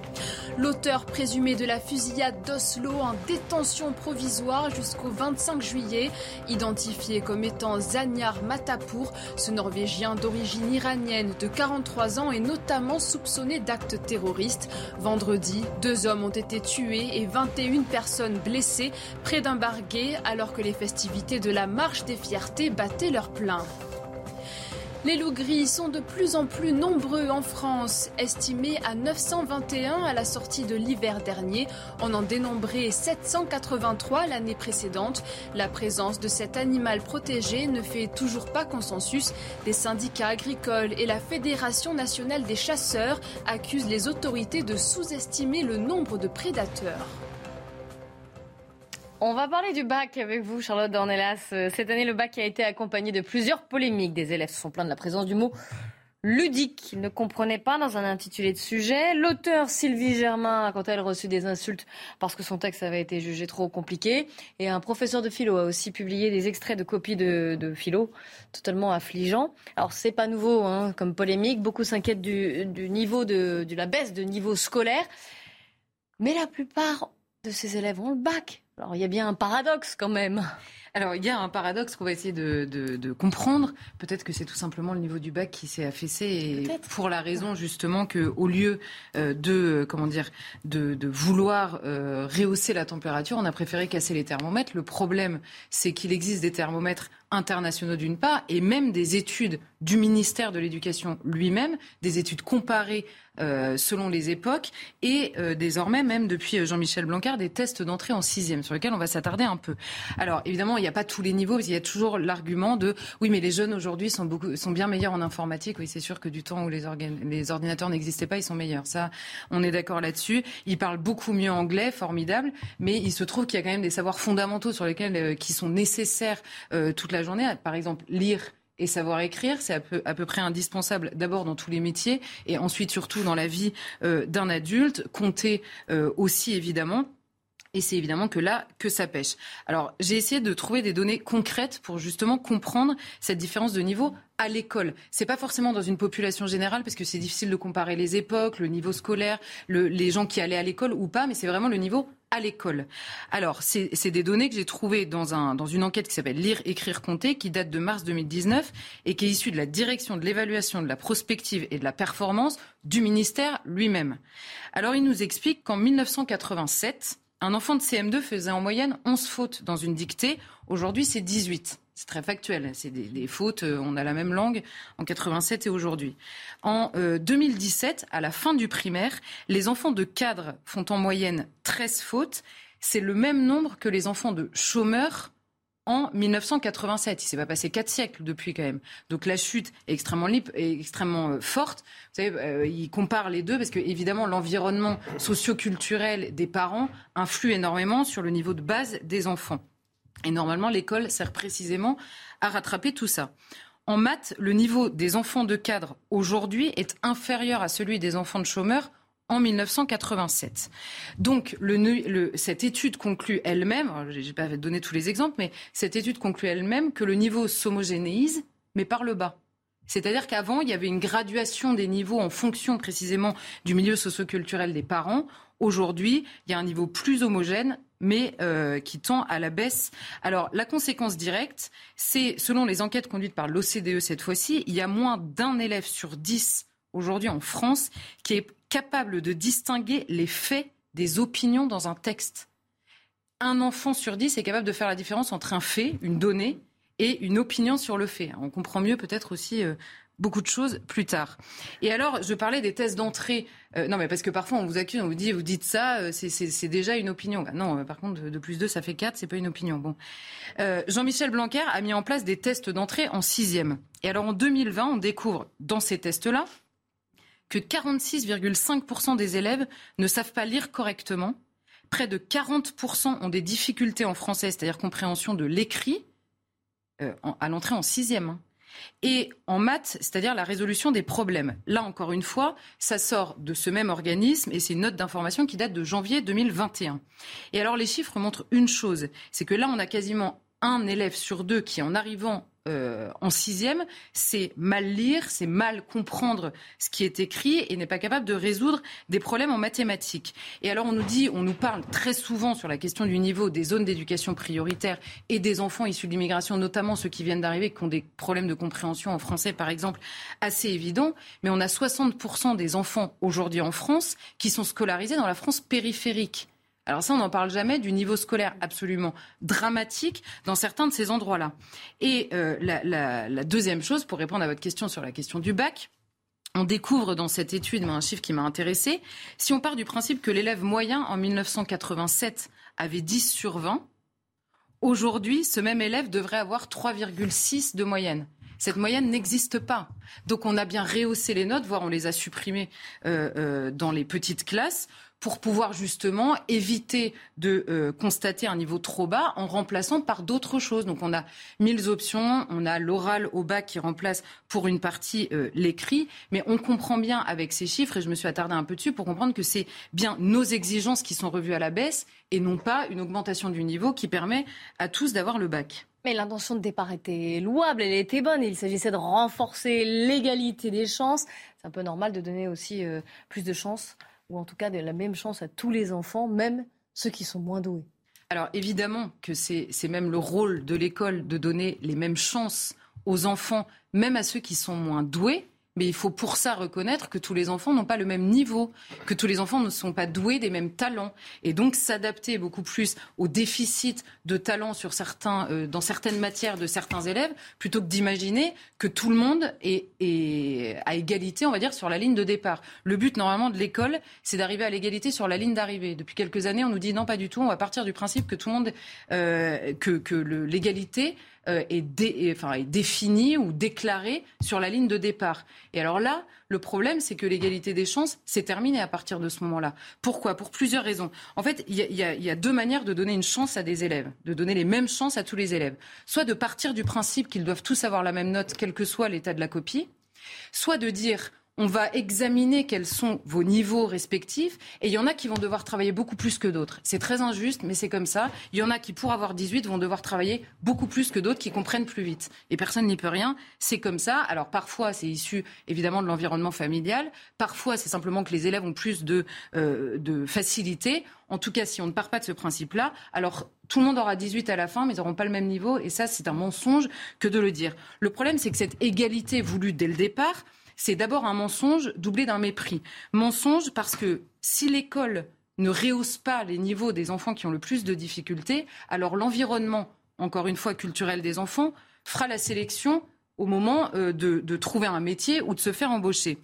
L'auteur présumé de la fusillade d'Oslo en détention provisoire jusqu'au 25 juillet, identifié comme étant Zanyar Matapour, ce Norvégien d'origine iranienne de 40 33 ans notamment soupçonné d'actes terroristes. Vendredi, deux hommes ont été tués et 21 personnes blessées près d'un bar gay alors que les festivités de la Marche des Fiertés battaient leur plein. Les loups gris sont de plus en plus nombreux en France, estimés à 921 à la sortie de l'hiver dernier. On en dénombrait 783 l'année précédente. La présence de cet animal protégé ne fait toujours pas consensus. Des syndicats agricoles et la Fédération nationale des chasseurs accusent les autorités de sous-estimer le nombre de prédateurs. On va parler du bac avec vous, Charlotte Dornelas. Euh, cette année, le bac a été accompagné de plusieurs polémiques. Des élèves se sont plaints de la présence du mot ludique qu'ils ne comprenaient pas dans un intitulé de sujet. L'auteur Sylvie Germain a quant à elle reçu des insultes parce que son texte avait été jugé trop compliqué. Et un professeur de philo a aussi publié des extraits de copies de, philo totalement affligeants. Alors c'est pas nouveau hein, comme polémique. Beaucoup s'inquiètent du, niveau de, de la baisse de niveau scolaire. Mais la plupart de ces élèves ont le bac. Alors il y a bien un paradoxe quand même. Alors, il y a un paradoxe qu'on va essayer de, comprendre. Peut-être que c'est tout simplement le niveau du bac qui s'est affaissé, et pour la raison justement que, au lieu euh, de comment dire, de, vouloir euh, rehausser la température, on a préféré casser les thermomètres. Le problème, c'est qu'il existe des thermomètres internationaux d'une part, et même des études du ministère de l'Éducation lui-même, des études comparées euh, selon les époques, et euh, désormais même depuis euh, Jean-Michel Blanquer, des tests d'entrée en sixième, sur lesquels on va s'attarder un peu. Alors évidemment, il n'y a pas tous les niveaux, parce qu'il y a toujours l'argument de oui, mais les jeunes aujourd'hui sont, beaucoup, sont bien meilleurs en informatique. Oui, c'est sûr que du temps où les, ordinateurs n'existaient pas, ils sont meilleurs. Ça, on est d'accord là-dessus. Ils parlent beaucoup mieux anglais, formidable, mais il se trouve qu'il y a quand même des savoirs fondamentaux sur lesquels qui sont nécessaires toute la journée. Par exemple, lire et savoir écrire, c'est à peu, à peu près indispensable d'abord dans tous les métiers et ensuite surtout dans la vie euh, d'un adulte. Compter euh, aussi évidemment. Et c'est évidemment que là, que ça pêche. Alors, j'ai essayé de trouver des données concrètes pour justement comprendre cette différence de niveau à l'école. C'est pas forcément dans une population générale parce que c'est difficile de comparer les époques, le niveau scolaire, les gens qui allaient à l'école ou pas, mais c'est vraiment le niveau à l'école. Alors, c'est des données que j'ai trouvées dans, un, dans une enquête qui s'appelle Lire, écrire, compter, qui date de mars 2019 et qui est issue de la direction de l'évaluation, de la prospective et de la performance du ministère lui-même. Alors, il nous explique qu'en 1987, un enfant de CM2 faisait en moyenne 11 fautes dans une dictée. Aujourd'hui, c'est 18. C'est très factuel. C'est des, fautes. Euh, on a la même langue en 87 et aujourd'hui. En 2017, euh, à la fin du primaire, les enfants de cadre font en moyenne 13 fautes. C'est le même nombre que les enfants de chômeurs en 1987. Il s'est pas passé quatre siècles depuis quand même. Donc la chute est extrêmement, libre, et extrêmement euh, forte. Vous savez, il compare les deux parce que évidemment l'environnement socio-culturel des parents influe énormément sur le niveau de base des enfants. Et normalement, l'école sert précisément à rattraper tout ça. En maths, le niveau des enfants de cadre aujourd'hui est inférieur à celui des enfants de chômeurs en 1987. Donc, cette étude conclut elle-même, je n'ai pas donné tous les exemples, mais cette étude conclut elle-même que le niveau s'homogénéise, mais par le bas. C'est-à-dire qu'avant, il y avait une graduation des niveaux en fonction précisément du milieu socioculturel des parents. Aujourd'hui, il y a un niveau plus homogène mais euh, qui tend à la baisse. Alors, la conséquence directe, c'est, selon les enquêtes conduites par l'OCDE cette fois-ci, il y a moins d'un élève sur dix aujourd'hui en France qui est capable de distinguer les faits des opinions dans un texte. Un enfant sur dix est capable de faire la différence entre un fait, une donnée, et une opinion sur le fait. On comprend mieux peut-être aussi euh, beaucoup de choses plus tard. Et alors, je parlais des tests d'entrée. Euh, non, mais parce que parfois on vous accuse, on vous dit, vous dites ça, euh, c'est déjà une opinion. Bah non, par contre, de, plus 2, ça fait 4, c'est pas une opinion. Bon. Jean-Michel Blanquer a mis en place des tests d'entrée en sixième. Et alors, en 2020, on découvre dans ces tests-là que 46,5% des élèves ne savent pas lire correctement. Près de 40% ont des difficultés en français, c'est-à-dire compréhension de l'écrit, à l'entrée en sixième. Hein et en maths, c'est-à-dire la résolution des problèmes. Là, encore une fois, ça sort de ce même organisme et c'est une note d'information qui date de janvier 2021. Et alors, les chiffres montrent une chose, c'est que là, on a quasiment un élève sur deux qui, en arrivant euh, en sixième, c'est mal lire, c'est mal comprendre ce qui est écrit et n'est pas capable de résoudre des problèmes en mathématiques. Et alors on nous dit, on nous parle très souvent sur la question du niveau des zones d'éducation prioritaire et des enfants issus de l'immigration, notamment ceux qui viennent d'arriver, qui ont des problèmes de compréhension en français par exemple, assez évidents. Mais on a 60% des enfants aujourd'hui en France qui sont scolarisés dans la France périphérique. Alors ça, on n'en parle jamais du niveau scolaire absolument dramatique dans certains de ces endroits-là. Et euh, la, deuxième chose, pour répondre à votre question sur la question du bac, on découvre dans cette étude, un chiffre qui m'a intéressé, si on part du principe que l'élève moyen en 1987 avait 10 sur 20, aujourd'hui, ce même élève devrait avoir 3,6 de moyenne. Cette moyenne n'existe pas. Donc on a bien rehaussé les notes, voire on les a supprimées euh, euh, dans les petites classes pour pouvoir justement éviter de euh, constater un niveau trop bas en remplaçant par d'autres choses. Donc on a mille options, on a l'oral au bac qui remplace pour une partie euh, l'écrit, mais on comprend bien avec ces chiffres, et je me suis attardée un peu dessus, pour comprendre que c'est bien nos exigences qui sont revues à la baisse et non pas une augmentation du niveau qui permet à tous d'avoir le bac. Mais l'intention de départ était louable, elle était bonne. Il s'agissait de renforcer l'égalité des chances. C'est un peu normal de donner aussi euh, plus de chances ou en tout cas de la même chance à tous les enfants, même ceux qui sont moins doués. Alors évidemment que c'est même le rôle de l'école de donner les mêmes chances aux enfants, même à ceux qui sont moins doués. Mais il faut pour ça reconnaître que tous les enfants n'ont pas le même niveau, que tous les enfants ne sont pas doués des mêmes talents. Et donc s'adapter beaucoup plus au déficit de talent sur certains, euh, dans certaines matières de certains élèves, plutôt que d'imaginer que tout le monde est, est, à égalité, on va dire, sur la ligne de départ. Le but, normalement, de l'école, c'est d'arriver à l'égalité sur la ligne d'arrivée. Depuis quelques années, on nous dit non, pas du tout, on va partir du principe que tout le monde, euh, que l'égalité euh, est, définie ou déclarée sur la ligne de départ. Et alors là, le problème, c'est que l'égalité des chances, s'est terminé à partir de ce moment-là. Pourquoi? Pour plusieurs raisons. En fait, il y, a, deux manières de donner une chance à des élèves, de donner les mêmes chances à tous les élèves. Soit de partir du principe qu'ils doivent tous avoir la même note, quel que soit l'état de la copie, soit de dire on va examiner quels sont vos niveaux respectifs et il y en a qui vont devoir travailler beaucoup plus que d'autres. C'est très injuste, mais c'est comme ça. Il y en a qui, pour avoir 18, vont devoir travailler beaucoup plus que d'autres qui comprennent plus vite. Et personne n'y peut rien. C'est comme ça. Alors parfois, c'est issu évidemment de l'environnement familial. Parfois, c'est simplement que les élèves ont plus de, euh, de facilité. En tout cas, si on ne part pas de ce principe-là, alors tout le monde aura 18 à la fin, mais ils n'auront pas le même niveau. Et ça, c'est un mensonge que de le dire. Le problème, c'est que cette égalité voulue dès le départ, c'est d'abord un mensonge doublé d'un mépris. Mensonge parce que si l'école ne rehausse pas les niveaux des enfants qui ont le plus de difficultés, alors l'environnement, encore une fois culturel des enfants, fera la sélection au moment euh, de, de trouver un métier ou de se faire embaucher.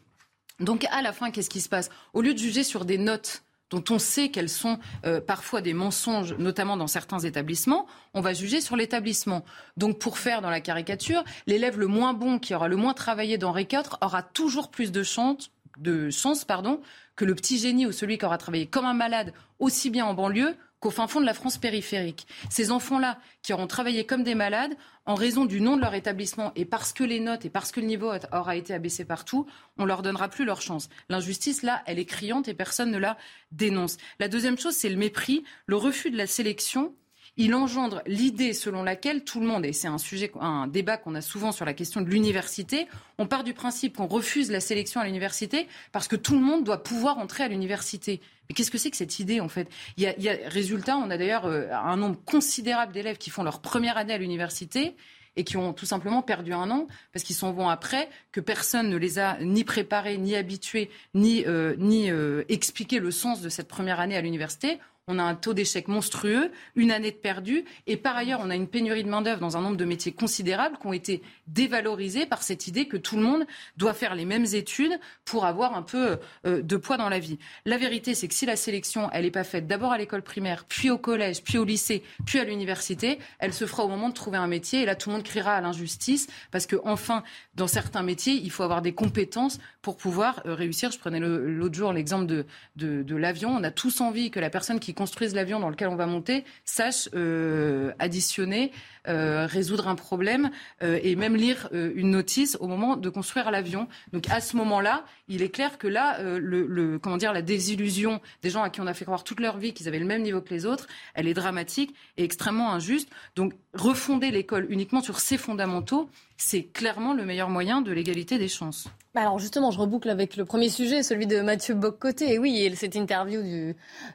Donc à la fin, qu'est-ce qui se passe? Au lieu de juger sur des notes dont on sait qu'elles sont euh, parfois des mensonges, notamment dans certains établissements, on va juger sur l'établissement. Donc pour faire dans la caricature, l'élève le moins bon, qui aura le moins travaillé dans IV, aura toujours plus de chance, de chance que le petit génie ou celui qui aura travaillé comme un malade, aussi bien en banlieue qu'au fin fond de la France périphérique. Ces enfants-là, qui auront travaillé comme des malades, en raison du nom de leur établissement et parce que les notes et parce que le niveau aura été abaissé partout, on leur donnera plus leur chance. L'injustice, là, elle est criante et personne ne la dénonce. La deuxième chose, c'est le mépris, le refus de la sélection il engendre l'idée selon laquelle tout le monde, et c'est un sujet, un débat qu'on a souvent sur la question de l'université, on part du principe qu'on refuse la sélection à l'université parce que tout le monde doit pouvoir entrer à l'université. Mais qu'est-ce que c'est que cette idée en fait? Il y, a, il Résultat, on a d'ailleurs euh, un nombre considérable d'élèves qui font leur première année à l'université et qui ont tout simplement perdu un an parce qu'ils s'en vont après, que personne ne les a ni préparés, ni habitués, ni, euh, ni euh, expliqué le sens de cette première année à l'université on a un taux d'échec monstrueux, une année de perdu, et par ailleurs, on a une pénurie de main-d'œuvre dans un nombre de métiers considérables qui ont été dévalorisés par cette idée que tout le monde doit faire les mêmes études pour avoir un peu euh, de poids dans la vie. La vérité, c'est que si la sélection, elle n'est pas faite d'abord à l'école primaire, puis au collège, puis au lycée, puis à l'université, elle se fera au moment de trouver un métier, et là, tout le monde criera à l'injustice, parce que enfin, dans certains métiers, il faut avoir des compétences pour pouvoir euh, réussir. Je prenais l'autre jour l'exemple de, de, de l'avion. On a tous envie que la personne qui construisent l'avion dans lequel on va monter sachent euh, additionner, euh, résoudre un problème euh, et même lire une notice au moment de construire l'avion. Donc à ce moment-là, il est clair que là, le, comment dire, la désillusion des gens à qui on a fait croire toute leur vie qu'ils avaient le même niveau que les autres, elle est dramatique et extrêmement injuste. Donc refonder l'école uniquement sur ses fondamentaux, c'est clairement le meilleur moyen de l'égalité des chances. Bah alors justement, je reboucle avec le premier sujet, celui de Mathieu Boccoté. Et oui, cette interview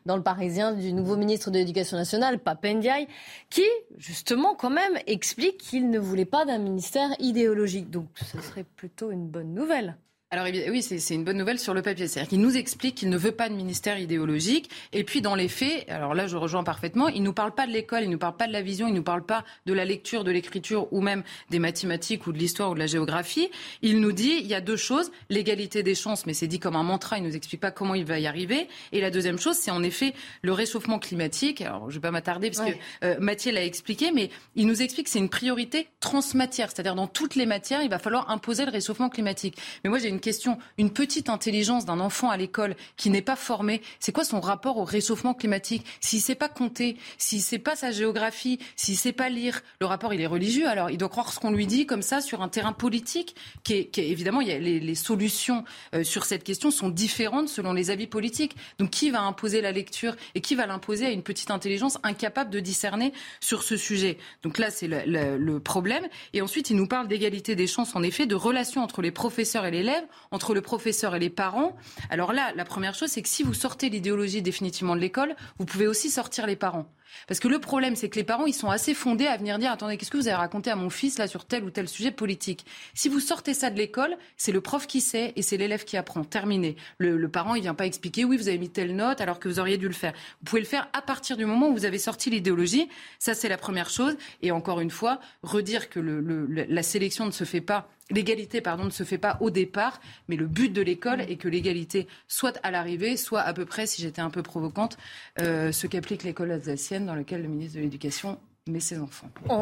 dans le Parisien du nouveau ministre de l'Éducation nationale, Papendiaï, qui justement quand même explique qu'il ne voulait pas d'un ministère idéologique. Donc ce serait plutôt une bonne nouvelle. Alors oui, c'est une bonne nouvelle sur le papier. C'est-à-dire qu'il nous explique qu'il ne veut pas de ministère idéologique. Et puis dans les faits, alors là je rejoins parfaitement, il ne nous parle pas de l'école, il ne nous parle pas de la vision, il ne nous parle pas de la lecture, de l'écriture ou même des mathématiques ou de l'histoire ou de la géographie. Il nous dit il y a deux choses, l'égalité des chances, mais c'est dit comme un mantra, il ne nous explique pas comment il va y arriver. Et la deuxième chose, c'est en effet le réchauffement climatique. Alors je ne vais pas m'attarder parce ouais. que euh, Mathieu l'a expliqué, mais il nous explique que c'est une priorité transmatière, c'est-à-dire dans toutes les matières, il va falloir imposer le réchauffement climatique. Mais moi j'ai une question, une petite intelligence d'un enfant à l'école qui n'est pas formé, c'est quoi son rapport au réchauffement climatique? S'il ne sait pas compter, s'il ne sait pas sa géographie, s'il ne sait pas lire, le rapport il est religieux, alors il doit croire ce qu'on lui dit comme ça sur un terrain politique, qui est, qui est évidemment, il y a les, les solutions euh, sur cette question sont différentes selon les avis politiques. Donc qui va imposer la lecture et qui va l'imposer à une petite intelligence incapable de discerner sur ce sujet? Donc là, c'est le, le, le problème. Et ensuite, il nous parle d'égalité des chances, en effet, de relations entre les professeurs et l'élève, entre le professeur et les parents. Alors là, la première chose, c'est que si vous sortez l'idéologie définitivement de l'école, vous pouvez aussi sortir les parents. Parce que le problème, c'est que les parents, ils sont assez fondés à venir dire, attendez, qu'est-ce que vous avez raconté à mon fils là sur tel ou tel sujet politique? Si vous sortez ça de l'école, c'est le prof qui sait et c'est l'élève qui apprend. Terminé. Le, parent, il vient pas expliquer, oui, vous avez mis telle note alors que vous auriez dû le faire. Vous pouvez le faire à partir du moment où vous avez sorti l'idéologie. Ça, c'est la première chose. Et encore une fois, redire que la sélection ne se fait pas l'égalité pardon ne se fait pas au départ, mais le but de l'école est que l'égalité soit à l'arrivée, soit à peu près, si j'étais un peu provocante, euh, ce qu'applique l'école alsacienne dans laquelle le ministre de l'Éducation met ses enfants. On,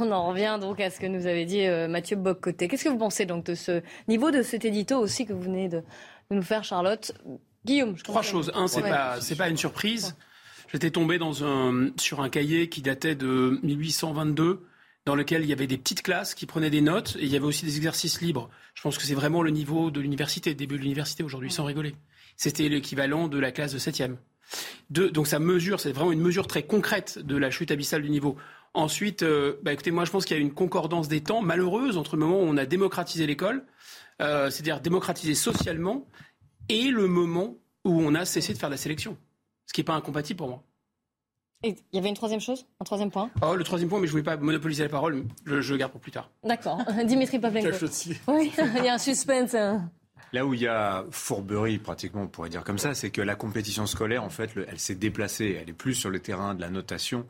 on, en revient donc à ce que nous avait dit euh, Mathieu Boccoté. Qu'est-ce que vous pensez donc de ce niveau de cet édito aussi que vous venez de, de nous faire, Charlotte? Guillaume, je Trois choses. Un, c'est ouais. pas, c'est pas une surprise. J'étais tombé dans un, sur un cahier qui datait de 1822 dans lequel il y avait des petites classes qui prenaient des notes et il y avait aussi des exercices libres. Je pense que c'est vraiment le niveau de l'université, début de l'université aujourd'hui, sans rigoler. C'était l'équivalent de la classe de septième. donc ça mesure, c'est vraiment une mesure très concrète de la chute abyssale du niveau. Ensuite, euh, bah, écoutez, moi je pense qu'il y a une concordance des temps malheureuse entre le moment où on a démocratisé l'école, euh, c'est-à-dire démocratisé socialement, et le moment où on a cessé de faire la sélection. Ce qui n'est pas incompatible pour moi. Et il y avait une troisième chose, un troisième point? Oh, le troisième point, mais je ne voulais pas monopoliser la parole, je, je le garde pour plus tard. D'accord. (laughs) Dimitri Pavlenko. Oui, (laughs) il y a un suspense. Hein. Là où il y a fourberie, pratiquement, on pourrait dire comme ça, c'est que la compétition scolaire, en fait, elle s'est déplacée. Elle est plus sur le terrain de la notation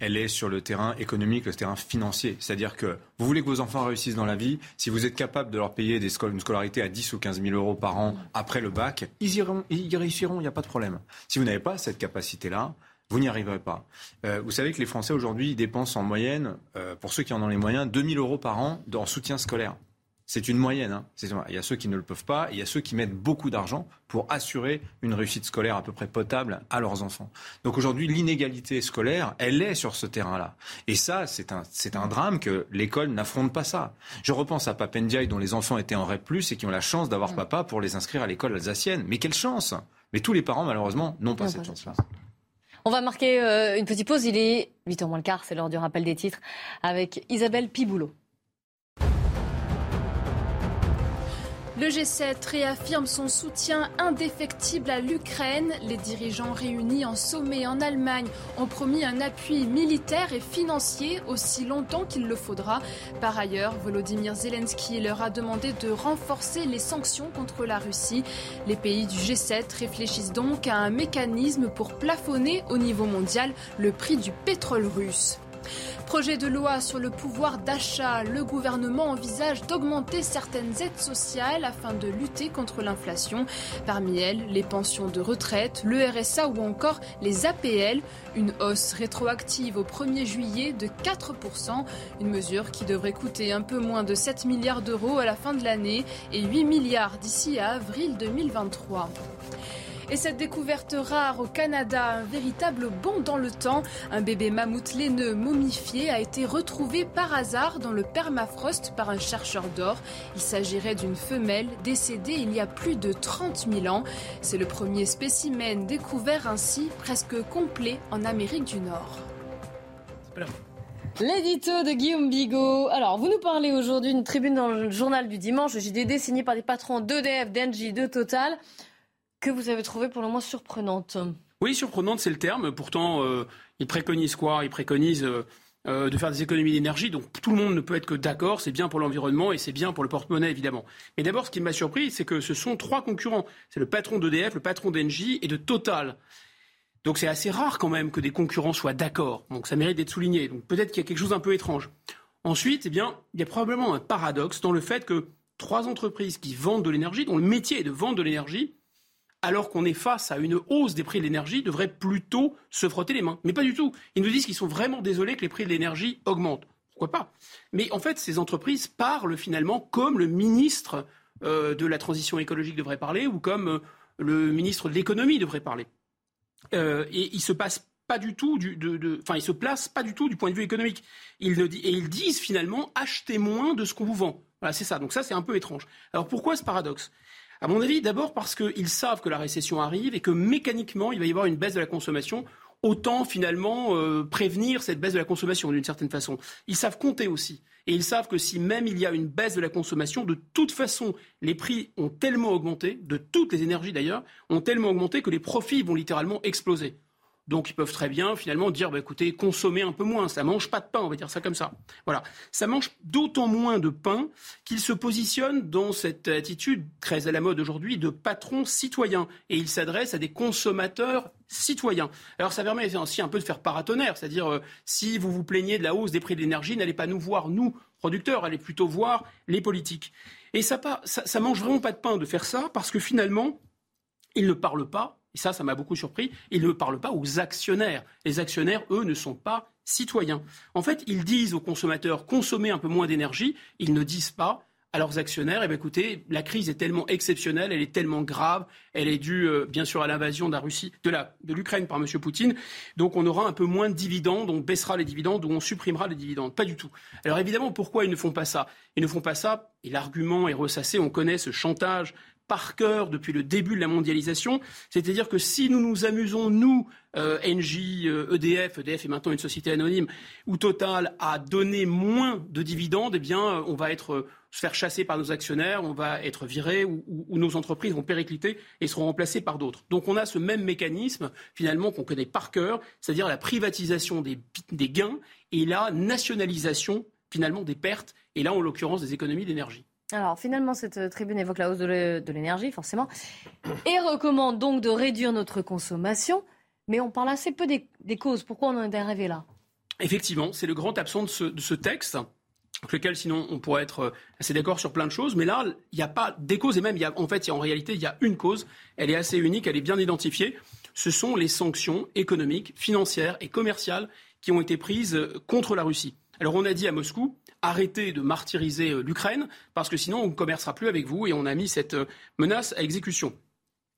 elle est sur le terrain économique, le terrain financier. C'est-à-dire que vous voulez que vos enfants réussissent dans la vie, si vous êtes capable de leur payer des une scolarité à 10 ou 15 000 euros par an après le bac, ils, iront, ils réussiront, il n'y a pas de problème. Si vous n'avez pas cette capacité-là, vous n'y arriverez pas. Euh, vous savez que les Français aujourd'hui dépensent en moyenne, euh, pour ceux qui en ont les moyens, 2 000 euros par an en soutien scolaire. C'est une moyenne. Hein. Il y a ceux qui ne le peuvent pas, et il y a ceux qui mettent beaucoup d'argent pour assurer une réussite scolaire à peu près potable à leurs enfants. Donc aujourd'hui, l'inégalité scolaire, elle est sur ce terrain-là. Et ça, c'est un, c'est un drame que l'école n'affronte pas ça. Je repense à Papendiaï, dont les enfants étaient en REP+, et qui ont la chance d'avoir mm. papa pour les inscrire à l'école alsacienne. Mais quelle chance Mais tous les parents, malheureusement, n'ont pas cette chance-là. On va marquer euh, une petite pause. Il est 8h moins le quart, c'est l'heure du rappel des titres avec Isabelle Piboulot. Le G7 réaffirme son soutien indéfectible à l'Ukraine. Les dirigeants réunis en sommet en Allemagne ont promis un appui militaire et financier aussi longtemps qu'il le faudra. Par ailleurs, Volodymyr Zelensky leur a demandé de renforcer les sanctions contre la Russie. Les pays du G7 réfléchissent donc à un mécanisme pour plafonner au niveau mondial le prix du pétrole russe. Projet de loi sur le pouvoir d'achat. Le gouvernement envisage d'augmenter certaines aides sociales afin de lutter contre l'inflation. Parmi elles, les pensions de retraite, le RSA ou encore les APL. Une hausse rétroactive au 1er juillet de 4%. Une mesure qui devrait coûter un peu moins de 7 milliards d'euros à la fin de l'année et 8 milliards d'ici à avril 2023. Et cette découverte rare au Canada, un véritable bond dans le temps, un bébé mammouth laineux momifié a été retrouvé par hasard dans le permafrost par un chercheur d'or. Il s'agirait d'une femelle décédée il y a plus de 30 000 ans. C'est le premier spécimen découvert ainsi presque complet en Amérique du Nord. L'édito de Guillaume Bigot. Alors, vous nous parlez aujourd'hui d'une tribune dans le journal du dimanche, JDD, signée par des patrons d'EDF, d'Engie, de Total que vous avez trouvé pour le moins surprenante. Oui, surprenante, c'est le terme. Pourtant, euh, il préconise quoi? Il préconise euh, euh, de faire des économies d'énergie. Donc tout le monde ne peut être que d'accord. C'est bien pour l'environnement et c'est bien pour le porte-monnaie, évidemment. Mais d'abord, ce qui m'a surpris, c'est que ce sont trois concurrents. C'est le patron d'EDF, le patron d'Engie et de Total. Donc c'est assez rare quand même que des concurrents soient d'accord. Donc ça mérite d'être souligné. Donc peut-être qu'il y a quelque chose d'un peu étrange. Ensuite, eh bien, il y a probablement un paradoxe dans le fait que trois entreprises qui vendent de l'énergie, dont le métier est de vendre de l'énergie, alors qu'on est face à une hausse des prix de l'énergie, devraient plutôt se frotter les mains. Mais pas du tout. Ils nous disent qu'ils sont vraiment désolés que les prix de l'énergie augmentent. Pourquoi pas? Mais en fait, ces entreprises parlent finalement comme le ministre euh, de la transition écologique devrait parler ou comme euh, le ministre de l'économie devrait parler. Euh, et il se passe pas du tout de, ils se placent pas du tout du point de vue économique. Et ils disent finalement achetez moins de ce qu'on vous vend. Voilà, c'est ça. Donc ça, c'est un peu étrange. Alors pourquoi ce paradoxe? À mon avis, d'abord parce qu'ils savent que la récession arrive et que mécaniquement, il va y avoir une baisse de la consommation. Autant finalement euh, prévenir cette baisse de la consommation d'une certaine façon. Ils savent compter aussi. Et ils savent que si même il y a une baisse de la consommation, de toute façon, les prix ont tellement augmenté, de toutes les énergies d'ailleurs, ont tellement augmenté que les profits vont littéralement exploser. Donc ils peuvent très bien finalement dire bah, écoutez, consommez un peu moins, ça mange pas de pain, on va dire ça comme ça. Voilà. Ça mange d'autant moins de pain qu'ils se positionnent dans cette attitude très à la mode aujourd'hui de patron citoyen. Et ils s'adressent à des consommateurs citoyens. Alors ça permet aussi un peu de faire paratonnerre, c'est-à-dire euh, si vous vous plaignez de la hausse des prix de l'énergie, n'allez pas nous voir, nous, producteurs, allez plutôt voir les politiques. Et ça, ça, ça mange vraiment pas de pain de faire ça parce que finalement, ils ne parlent pas et ça, ça m'a beaucoup surpris, ils ne parlent pas aux actionnaires. Les actionnaires, eux, ne sont pas citoyens. En fait, ils disent aux consommateurs, consommez un peu moins d'énergie, ils ne disent pas, à leurs actionnaires, eh écoutez, la crise est tellement exceptionnelle, elle est tellement grave, elle est due euh, bien sûr à l'invasion de de l'Ukraine par M. Poutine. Donc on aura un peu moins de dividendes, on baissera les dividendes ou on supprimera les dividendes. Pas du tout. Alors évidemment, pourquoi ils ne font pas ça? Ils ne font pas ça, et l'argument est ressassé, on connaît ce chantage par cœur depuis le début de la mondialisation. C'est-à-dire que si nous nous amusons, nous, euh, NJ, EDF, EDF est maintenant une société anonyme, ou Total, à donner moins de dividendes, eh bien, euh, on va être euh, se faire chasser par nos actionnaires, on va être viré ou, nos entreprises vont péricliter et seront remplacées par d'autres. Donc on a ce même mécanisme finalement qu'on connaît par cœur, c'est-à-dire la privatisation des gains et la nationalisation finalement des pertes, et là en l'occurrence des économies d'énergie. Alors finalement, cette euh, tribune évoque la hausse de l'énergie, forcément, et recommande donc de réduire notre consommation. Mais on parle assez peu des, causes. Pourquoi on en est arrivé là? Effectivement, c'est le grand absent de ce, texte, avec lequel sinon on pourrait être euh, assez d'accord sur plein de choses. Mais là, il n'y a pas des causes, et même, en fait, en réalité, il y a une cause. Elle est assez unique, elle est bien identifiée. Ce sont les sanctions économiques, financières et commerciales qui ont été prises euh, contre la Russie. Alors on a dit à Moscou, arrêtez de martyriser euh, l'Ukraine, parce que sinon on ne commercera plus avec vous, et on a mis cette euh, menace à exécution.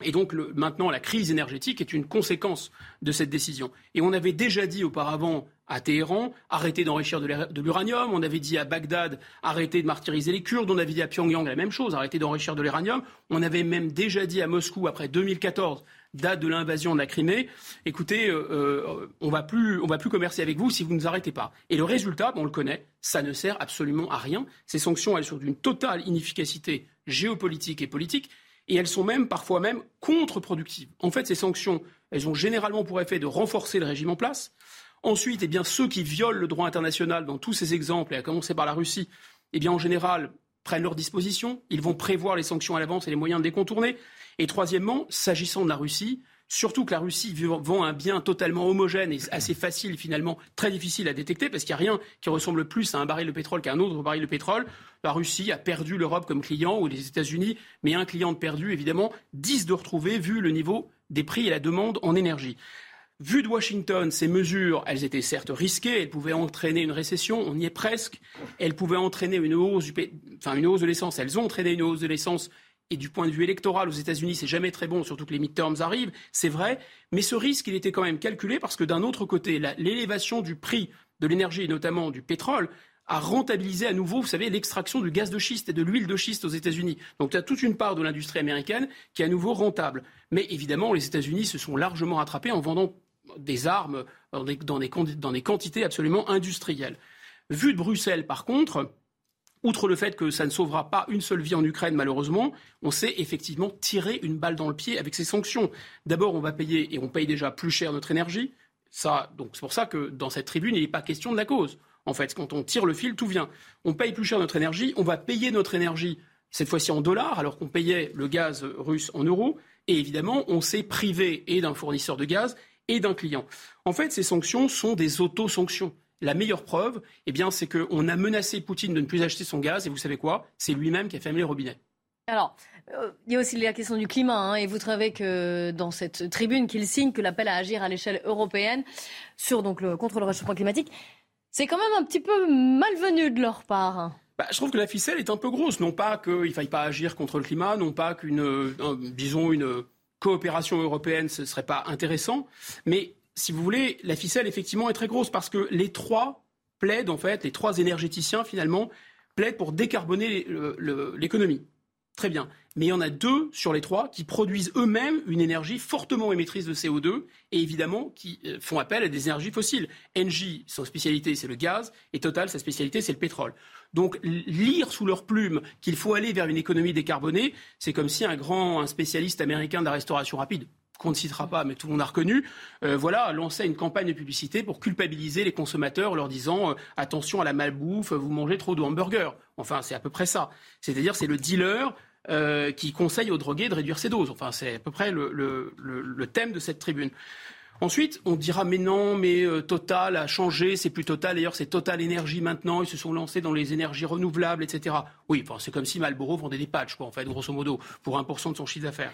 Et donc maintenant, la crise énergétique est une conséquence de cette décision. Et on avait déjà dit auparavant à Téhéran, arrêtez d'enrichir de l'uranium. On avait dit à Bagdad, arrêtez de martyriser les Kurdes. On avait dit à Pyongyang la même chose, arrêtez d'enrichir de l'uranium. On avait même déjà dit à Moscou, après 2014, date de l'invasion de la Crimée, écoutez, euh, euh, on va plus, on va plus commercer avec vous si vous ne nous arrêtez pas. Et le résultat, on le connaît, ça ne sert absolument à rien. Ces sanctions, elles sont d'une totale inefficacité géopolitique et politique, et elles sont même parfois même contre-productives. En fait, ces sanctions, elles ont généralement pour effet de renforcer le régime en place. Ensuite, eh bien, ceux qui violent le droit international dans tous ces exemples, et à commencer par la Russie, eh bien, en général, prennent leurs dispositions. Ils vont prévoir les sanctions à l'avance et les moyens de les contourner. Et troisièmement, s'agissant de la Russie, Surtout que la Russie vend un bien totalement homogène et assez facile finalement, très difficile à détecter parce qu'il n'y a rien qui ressemble plus à un baril de pétrole qu'à un autre baril de pétrole. La Russie a perdu l'Europe comme client ou les États-Unis, mais un client de perdu évidemment, 10 de retrouver vu le niveau des prix et la demande en énergie. Vu de Washington, ces mesures, elles étaient certes risquées, elles pouvaient entraîner une récession, on y est presque, elles pouvaient entraîner une hausse, enfin, une hausse de l'essence, elles ont entraîné une hausse de l'essence et du point de vue électoral aux États-Unis, c'est jamais très bon, surtout que les midterms arrivent, c'est vrai. Mais ce risque, il était quand même calculé parce que d'un autre côté, l'élévation du prix de l'énergie, et notamment du pétrole, a rentabilisé à nouveau, vous savez, l'extraction du gaz de schiste et de l'huile de schiste aux États-Unis. Donc, il y a toute une part de l'industrie américaine qui est à nouveau rentable. Mais évidemment, les États-Unis se sont largement rattrapés en vendant des armes dans des, dans quantités absolument industrielles. Vu de Bruxelles, par contre, Outre le fait que ça ne sauvera pas une seule vie en Ukraine, malheureusement, on sait effectivement tirer une balle dans le pied avec ces sanctions. D'abord, on va payer, et on paye déjà plus cher notre énergie. Ça, donc c'est pour ça que dans cette tribune, il n'est pas question de la cause. En fait, quand on tire le fil, tout vient. On paye plus cher notre énergie, on va payer notre énergie, cette fois-ci en dollars, alors qu'on payait le gaz russe en euros. Et évidemment, on s'est privé et d'un fournisseur de gaz et d'un client. En fait, ces sanctions sont des auto-sanctions. La meilleure preuve, eh bien, c'est qu'on a menacé Poutine de ne plus acheter son gaz, et vous savez quoi? C'est lui-même qui a fermé les robinets. Alors, euh, il y a aussi la question du climat, hein, et vous trouvez que dans cette tribune qu'il signe, que l'appel à agir à l'échelle européenne sur donc le, contre le réchauffement climatique, c'est quand même un petit peu malvenu de leur part. Bah, je trouve que la ficelle est un peu grosse. Non pas qu'il ne faille pas agir contre le climat, non pas qu'une, euh, disons, une coopération européenne, ce ne serait pas intéressant, mais si vous voulez, la ficelle, effectivement, est très grosse parce que les trois plaident, en fait, les trois énergéticiens, finalement, plaident pour décarboner l'économie. Très bien. Mais il y en a deux sur les trois qui produisent eux-mêmes une énergie fortement émettrice de CO2 et évidemment qui euh, font appel à des énergies fossiles. Engie, son spécialité, c'est le gaz et Total, sa spécialité, c'est le pétrole. Donc lire sous leur plume qu'il faut aller vers une économie décarbonée, c'est comme si un grand un spécialiste américain de la restauration rapide, qu'on ne citera pas, mais tout le monde a reconnu, euh, voilà, lançait une campagne de publicité pour culpabiliser les consommateurs, leur disant euh, attention à la malbouffe, vous mangez trop de hamburgers. Enfin, c'est à peu près ça. C'est-à-dire, c'est le dealer euh, qui conseille aux drogués de réduire ses doses. Enfin, c'est à peu près le, le, thème de cette tribune. Ensuite, on dira mais non, mais Total a changé, c'est plus Total. D'ailleurs, c'est Total Énergie maintenant. Ils se sont lancés dans les énergies renouvelables, etc. Oui, c'est comme si Marlboro vendait des patchs, en fait, grosso modo, pour 1% de son chiffre d'affaires.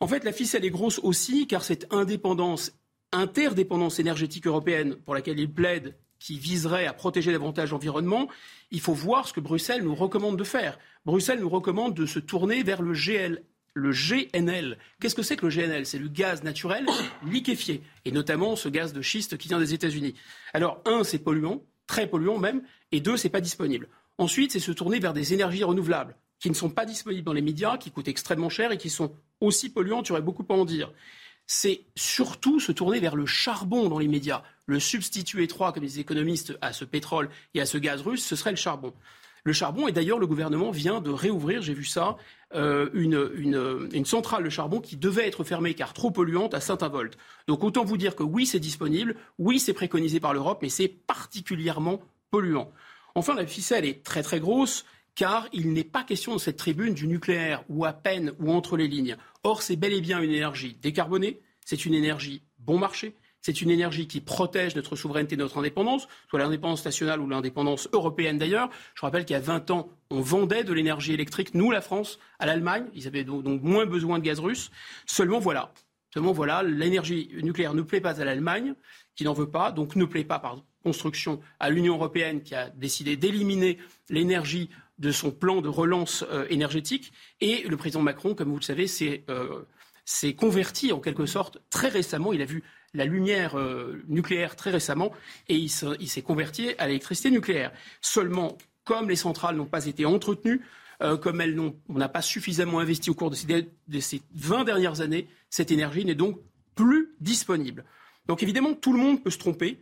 En fait, la ficelle est grosse aussi car cette indépendance, interdépendance énergétique européenne pour laquelle il plaide, qui viserait à protéger davantage l'environnement, il faut voir ce que Bruxelles nous recommande de faire. Bruxelles nous recommande de se tourner vers le GL, le GNL. Qu'est-ce que c'est que le GNL C'est le gaz naturel (coughs) liquéfié, et notamment ce gaz de schiste qui vient des États-Unis. Alors, un, c'est polluant, très polluant même, et deux, c'est pas disponible. Ensuite, c'est se tourner vers des énergies renouvelables qui ne sont pas disponibles dans les médias, qui coûtent extrêmement cher et qui sont aussi polluantes, tu aurais beaucoup à en dire. C'est surtout se tourner vers le charbon dans les médias. Le substitut étroit, comme les économistes, à ce pétrole et à ce gaz russe, ce serait le charbon. Le charbon, et d'ailleurs le gouvernement vient de réouvrir, j'ai vu ça, euh, une, centrale de charbon qui devait être fermée car trop polluante à Saint-Avold. Donc autant vous dire que oui, c'est disponible, oui, c'est préconisé par l'Europe, mais c'est particulièrement polluant. Enfin, la ficelle est très très grosse car il n'est pas question dans cette tribune du nucléaire ou à peine ou entre les lignes. Or, c'est bel et bien une énergie décarbonée, c'est une énergie bon marché, c'est une énergie qui protège notre souveraineté, notre indépendance, soit l'indépendance nationale ou l'indépendance européenne d'ailleurs. Je rappelle qu'il y a 20 ans, on vendait de l'énergie électrique, nous, la France, à l'Allemagne. Ils avaient donc moins besoin de gaz russe. Seulement voilà, seulement voilà, l'énergie nucléaire ne plaît pas à l'Allemagne, qui n'en veut pas, donc ne plaît pas par construction à l'Union européenne, qui a décidé d'éliminer l'énergie de son plan de relance euh, énergétique. Et le président Macron, comme vous le savez, euh, s'est converti en quelque sorte très récemment. Il a vu la lumière euh, nucléaire très récemment et il s'est converti à l'électricité nucléaire. Seulement, comme les centrales n'ont pas été entretenues, comme elles on n'a pas suffisamment investi au cours de ces, de ces 20 dernières années, cette énergie n'est donc plus disponible. Donc évidemment, tout le monde peut se tromper.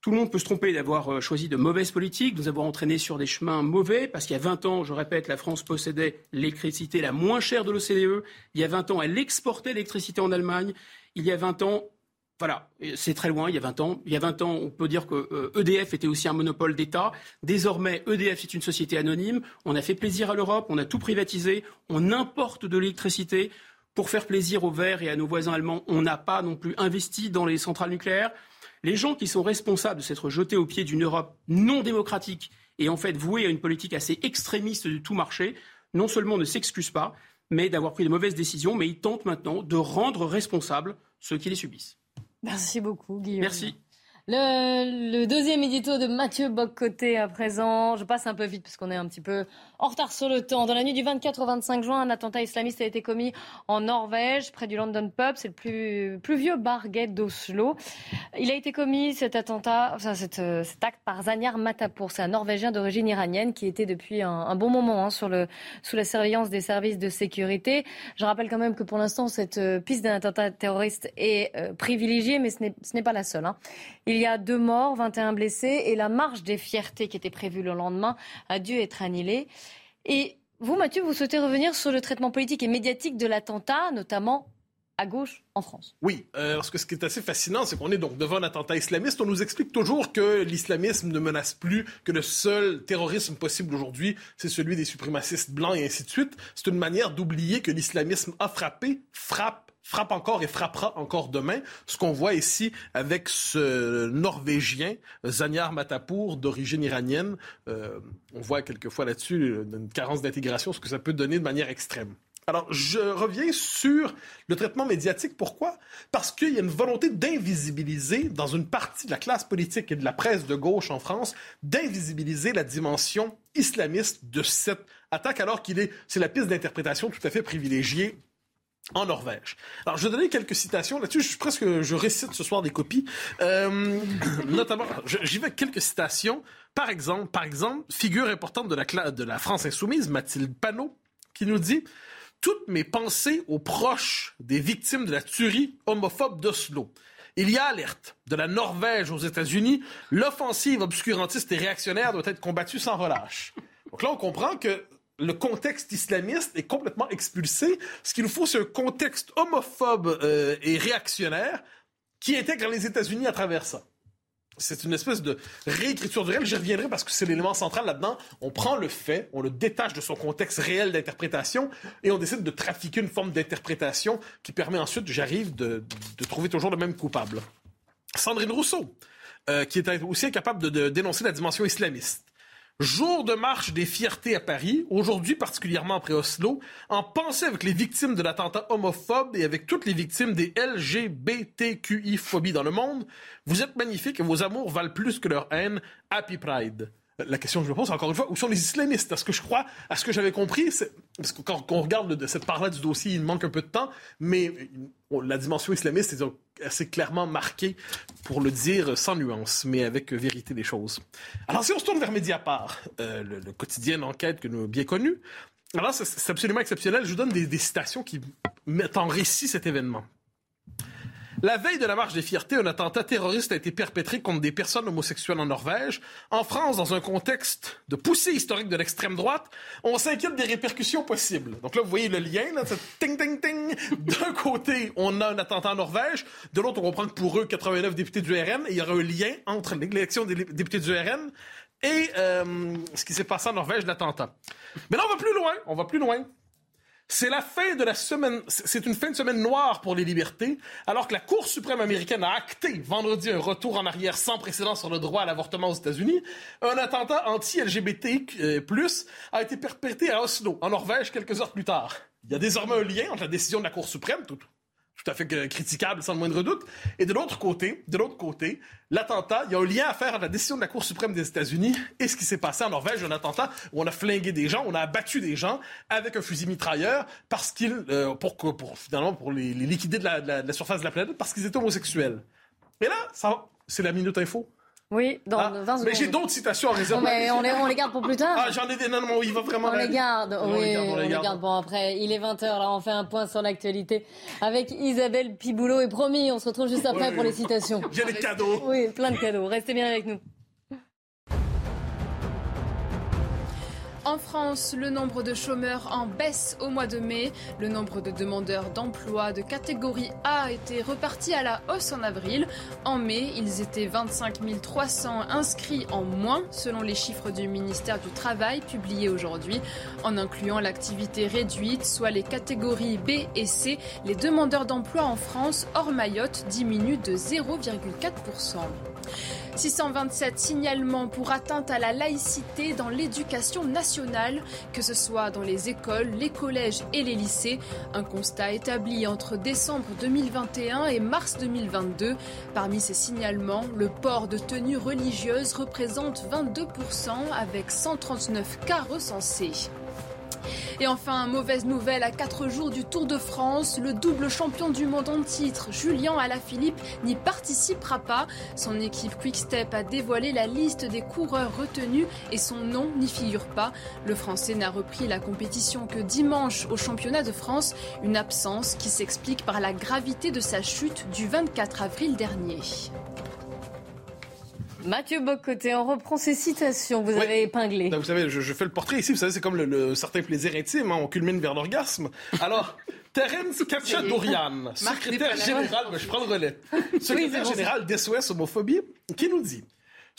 Tout le monde peut se tromper d'avoir euh, choisi de mauvaises politiques, de nous avoir entraînés sur des chemins mauvais, parce qu'il y a 20 ans, je répète, la France possédait l'électricité la moins chère de l'OCDE. Il y a 20 ans, elle exportait l'électricité en Allemagne. Il y a 20 ans, voilà, c'est très loin, il y a 20 ans. Il y a 20 ans, on peut dire que EDF euh, e était aussi un monopole d'État. Désormais, EDF est une société anonyme. On a fait plaisir à l'Europe, on a tout privatisé, on importe de l'électricité. Pour faire plaisir aux Verts et à nos voisins allemands, on n'a pas non plus investi dans les centrales nucléaires. Les gens qui sont responsables de s'être jetés au pied d'une Europe non démocratique et en fait vouée à une politique assez extrémiste du tout marché, non seulement ne s'excusent pas, mais d'avoir pris de mauvaises décisions, mais ils tentent maintenant de rendre responsables ceux qui les subissent. Merci beaucoup, Guillaume. Merci. Le, deuxième édito de Mathieu Boccoté à présent. Je passe un peu vite parce qu'on est un petit peu en retard sur le temps. Dans la nuit du 24 au 25 juin, un attentat islamiste a été commis en Norvège, près du London Pub. C'est le plus, plus vieux bar gay d'Oslo. Il a été commis, cet attentat, enfin, cet, acte par Zanyar Matapour. C'est un Norvégien d'origine iranienne qui était depuis un, bon moment hein, sous la surveillance des services de sécurité. Je rappelle quand même que pour l'instant, cette euh, piste d'un attentat terroriste est euh, privilégiée, mais ce n'est pas la seule. Hein. Y a deux morts, 21 blessés et la marche des fiertés qui était prévue le lendemain a dû être annulée. Et vous, Mathieu, vous souhaitez revenir sur le traitement politique et médiatique de l'attentat, notamment à gauche en France. Oui, euh, parce que ce qui est assez fascinant, c'est qu'on est donc devant un attentat islamiste. On nous explique toujours que l'islamisme ne menace plus, que le seul terrorisme possible aujourd'hui, c'est celui des suprémacistes blancs et ainsi de suite. C'est une manière d'oublier que l'islamisme a frappé, frappe frappe encore et frappera encore demain. Ce qu'on voit ici avec ce Norvégien, Zanyar Matapour, d'origine iranienne, euh, on voit quelquefois là-dessus une carence d'intégration, ce que ça peut donner de manière extrême. Alors, je reviens sur le traitement médiatique. Pourquoi? Parce qu'il y a une volonté d'invisibiliser, dans une partie de la classe politique et de la presse de gauche en France, d'invisibiliser la dimension islamiste de cette attaque, alors qu'il est, c'est la piste d'interprétation tout à fait privilégiée en Norvège. Alors, je vais donner quelques citations là-dessus. Je presque, je récite ce soir des copies. Euh, (coughs) notamment, j'y vais quelques citations. Par exemple, par exemple, figure importante de la, de la France insoumise, Mathilde Panot, qui nous dit toutes mes pensées aux proches des victimes de la tuerie homophobe d'Oslo. Il y a alerte de la Norvège aux États-Unis. L'offensive obscurantiste et réactionnaire doit être combattue sans relâche. Donc là, on comprend que le contexte islamiste est complètement expulsé. Ce qu'il nous faut, c'est un contexte homophobe euh, et réactionnaire qui intègre les États-Unis à travers ça. C'est une espèce de réécriture du réel. J'y reviendrai parce que c'est l'élément central là-dedans. On prend le fait, on le détache de son contexte réel d'interprétation et on décide de trafiquer une forme d'interprétation qui permet ensuite, j'arrive, de, trouver toujours le même coupable. Sandrine Rousseau, euh, qui est aussi incapable de dénoncer la dimension islamiste. Jour de marche des fiertés à Paris, aujourd'hui particulièrement après Oslo, en pensée avec les victimes de l'attentat homophobe et avec toutes les victimes des LGBTQI-phobies dans le monde, vous êtes magnifiques et vos amours valent plus que leur haine. Happy Pride la question que je me pose, encore une fois, où sont les islamistes? Est-ce que je crois, à ce que j'avais compris, parce que quand, on regarde de cette part-là du dossier, il manque un peu de temps, mais la dimension islamiste est assez clairement marquée, pour le dire sans nuance, mais avec vérité des choses. Alors, si on se tourne vers Mediapart, euh, le, quotidien d'enquête que nous bien connu, alors c'est absolument exceptionnel. Je vous donne des citations qui mettent en récit cet événement. La veille de la marche des fiertés, un attentat terroriste a été perpétré contre des personnes homosexuelles en Norvège. En France, dans un contexte de poussée historique de l'extrême droite, on s'inquiète des répercussions possibles. Donc là, vous voyez le lien, là, ting, ting, ting. D'un côté, on a un attentat en Norvège. De l'autre, on comprend que pour eux, 89 députés du RN, il y aura un lien entre l'élection des députés du RN et euh, ce qui s'est passé en Norvège, l'attentat. Mais là, on va plus loin. On va plus loin. C'est la fin de la semaine, c'est une fin de semaine noire pour les libertés, alors que la Cour suprême américaine a acté vendredi un retour en arrière sans précédent sur le droit à l'avortement aux États-Unis. Un attentat anti-LGBT+, euh, a été perpétré à Oslo, en Norvège, quelques heures plus tard. Il y a désormais un lien entre la décision de la Cour suprême, tout, tout à fait critiquable sans le moindre doute. Et de l'autre côté, de l'autre côté, l'attentat, il y a un lien à faire entre la décision de la Cour suprême des États-Unis et ce qui s'est passé en Norvège, un attentat où on a flingué des gens, on a abattu des gens avec un fusil mitrailleur parce qu'ils, euh, pour, pour, finalement, pour les, liquider de la, de la surface de la planète parce qu'ils étaient homosexuels. Et là, ça, c'est la minute info. Oui, dans 20 ah, secondes. Mais j'ai d'autres citations en réserve. mais on les, on les, garde pour plus tard. Ah, j'en ai des. Non, non, il va vraiment. On les garde. oui, on les garde, on les garde. Bon, après, il est 20h, là, on fait un point sur l'actualité avec Isabelle Piboulot. Et promis, on se retrouve juste après pour les citations. J'ai des cadeaux. Oui, plein de cadeaux. Restez bien avec nous. En France, le nombre de chômeurs en baisse au mois de mai. Le nombre de demandeurs d'emploi de catégorie A a été reparti à la hausse en avril. En mai, ils étaient 25 300 inscrits en moins, selon les chiffres du ministère du Travail publiés aujourd'hui. En incluant l'activité réduite, soit les catégories B et C, les demandeurs d'emploi en France, hors Mayotte, diminuent de 0,4%. 627 signalements pour atteinte à la laïcité dans l'éducation nationale, que ce soit dans les écoles, les collèges et les lycées. Un constat établi entre décembre 2021 et mars 2022. Parmi ces signalements, le port de tenues religieuses représente 22% avec 139 cas recensés. Et enfin, mauvaise nouvelle à 4 jours du Tour de France, le double champion du monde en titre, Julien Alaphilippe, n'y participera pas. Son équipe Quickstep a dévoilé la liste des coureurs retenus et son nom n'y figure pas. Le Français n'a repris la compétition que dimanche au championnat de France, une absence qui s'explique par la gravité de sa chute du 24 avril dernier. Mathieu Bocoté, on reprend ces citations que vous avez épinglées. vous savez, je, fais le portrait ici, vous savez, c'est comme le, certain plaisir intime, hein, on culmine vers l'orgasme. Alors, (laughs) Terence Kachaturian, secrétaire général, je prends le relais, secrétaire général d'SOS Homophobie, qui nous dit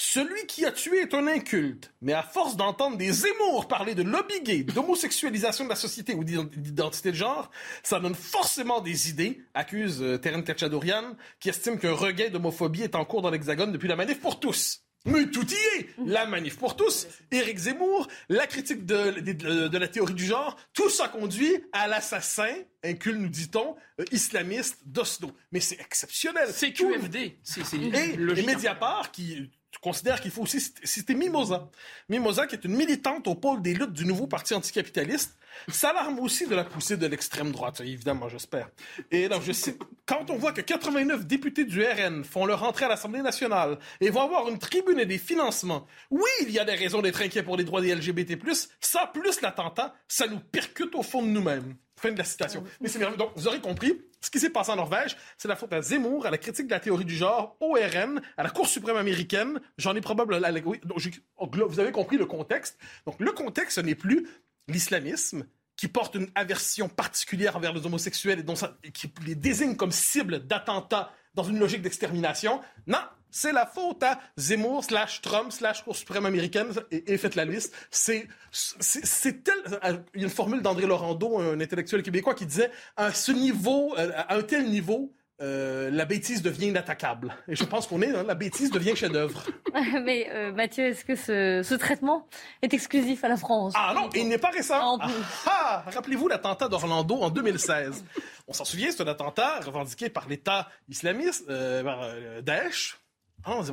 celui qui a tué est un inculte, mais à force d'entendre des émours parler de lobby gay, d'homosexualisation de la société ou d'identité de genre, ça donne forcément des idées, accuse euh, Terence Kachaturian, qui estime qu'un regain d'homophobie est en cours dans l'Hexagone depuis la manif pour tous. Mais tout y est La manif pour tous, Éric Zemmour, la critique de, la théorie du genre, tout ça conduit à l'assassin, inculte nous dit-on, euh, islamiste d'Oslo. Mais c'est exceptionnel. C'est QFD. C'est, et, et Mediapart, qui je considère qu'il faut aussi citer Mimosa. Mimosa, qui est une militante au pôle des luttes du nouveau parti anticapitaliste, s'alarme aussi de la poussée de l'extrême droite, évidemment, j'espère. Et donc, je cite, quand on voit que 89 députés du RN font leur entrée à l'Assemblée nationale et vont avoir une tribune et des financements, oui, il y a des raisons d'être inquiet pour les droits des LGBT+, ça plus l'attentat, ça nous percute au fond de nous-mêmes. Fin de la citation. Mais c'est merveilleux. Donc, vous aurez compris, ce qui s'est passé en Norvège, c'est la faute à Zemmour, à la critique de la théorie du genre, au RN, à la Cour suprême américaine. J'en ai probablement... Oui, vous avez compris le contexte. Donc, le contexte, ce n'est plus l'islamisme, qui porte une aversion particulière envers les homosexuels et, dont qui les désigne comme cible d'attentats dans une logique d'extermination. Non, c'est la faute à Zemmour slash Trump slash Cour suprême américaine et, faites la liste. C'est c'est tel euh, il y a une formule d'André Laurando, un intellectuel québécois, qui disait à ce niveau, euh, à un tel niveau, euh, la bêtise devient inattaquable. Et je pense qu'on est, hein, la bêtise devient chef-d'œuvre. (laughs) Mais euh, Mathieu, est-ce que ce, traitement est exclusif à la France? Ah non, il n'est pas récent. Ah, ah, Rappelez-vous l'attentat d'Orlando en 2016. On s'en souvient, c'est un attentat revendiqué par l'État islamiste, euh, par Daesh. On dit,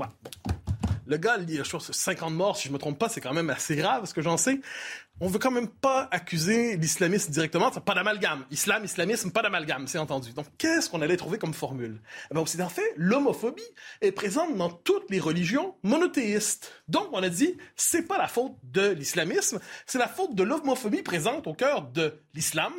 le gars, il y a, je 50 morts, si je me trompe pas, c'est quand même assez grave, ce que j'en sais. On veut quand même pas accuser l'islamisme directement, c'est pas d'amalgame. Islam, islamisme, pas d'amalgame, c'est entendu. Donc, qu'est-ce qu'on allait trouver comme formule? Eh bien, aussi, en fait, l'homophobie est présente dans toutes les religions monothéistes. Donc, on a dit, c'est pas la faute de l'islamisme, c'est la faute de l'homophobie présente au cœur de l'islam,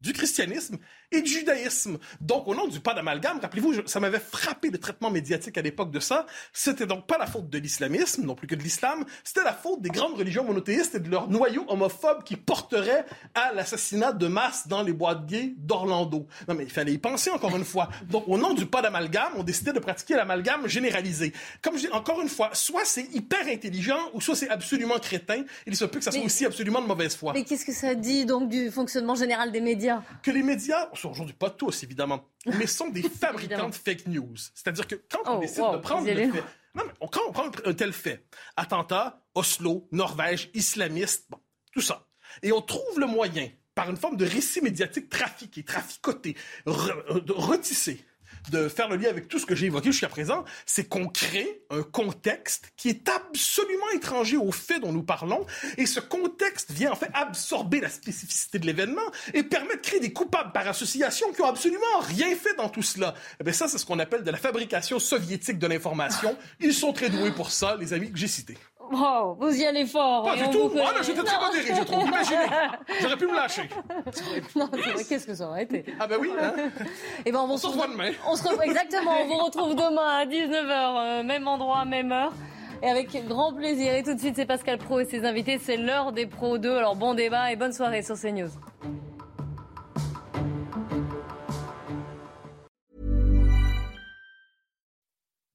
du christianisme et du judaïsme. Donc, au nom du pas d'amalgame, rappelez-vous, ça m'avait frappé le traitement médiatique à l'époque de ça. C'était donc pas la faute de l'islamisme, non plus que de l'islam. C'était la faute des grandes religions monothéistes et de leur noyau homophobe qui porterait à l'assassinat de masse dans les boîtes gays d'Orlando. Non, mais il fallait y penser encore une fois. Donc, au nom du pas d'amalgame, on décidait de pratiquer l'amalgame généralisé. Comme je dis encore une fois, soit c'est hyper intelligent ou soit c'est absolument crétin. Il se peut que ça soit aussi absolument de mauvaise foi. Mais qu'est-ce que ça dit donc du fonctionnement général des médias? Que les médias aujourd'hui pas tous, évidemment, (laughs) mais sont des fabricants de fake news. C'est-à-dire que quand on oh, décide de prendre le fait... Non, mais quand on prend un tel fait, attentat, Oslo, Norvège, islamiste, bon, tout ça, et on trouve le moyen, par une forme de récit médiatique trafiqué, traficoté, retissé, de faire le lien avec tout ce que j'ai évoqué jusqu'à présent, c'est qu'on crée un contexte qui est absolument étranger aux faits dont nous parlons, et ce contexte vient en fait absorber la spécificité de l'événement et permet de créer des coupables par association qui ont absolument rien fait dans tout cela. Eh bien ça, c'est ce qu'on appelle de la fabrication soviétique de l'information. Ils sont très doués pour ça, les amis que j'ai cités. Wow, vous y allez fort. Pas du tout. Ah, là, j'étais très modéré, je trouve. Imaginez. J'aurais pu me lâcher. (laughs) Non, qu'est-ce que ça aurait été Ah ben oui. Hein? Et eh ben, on, se revoit demain. On se retrouve exactement. On vous retrouve demain à 19h, euh, même endroit, même heure. Et avec grand plaisir. Et tout de suite, c'est Pascal Pro et ses invités. C'est l'heure des Pro 2. Alors bon débat et bonne soirée sur CNews.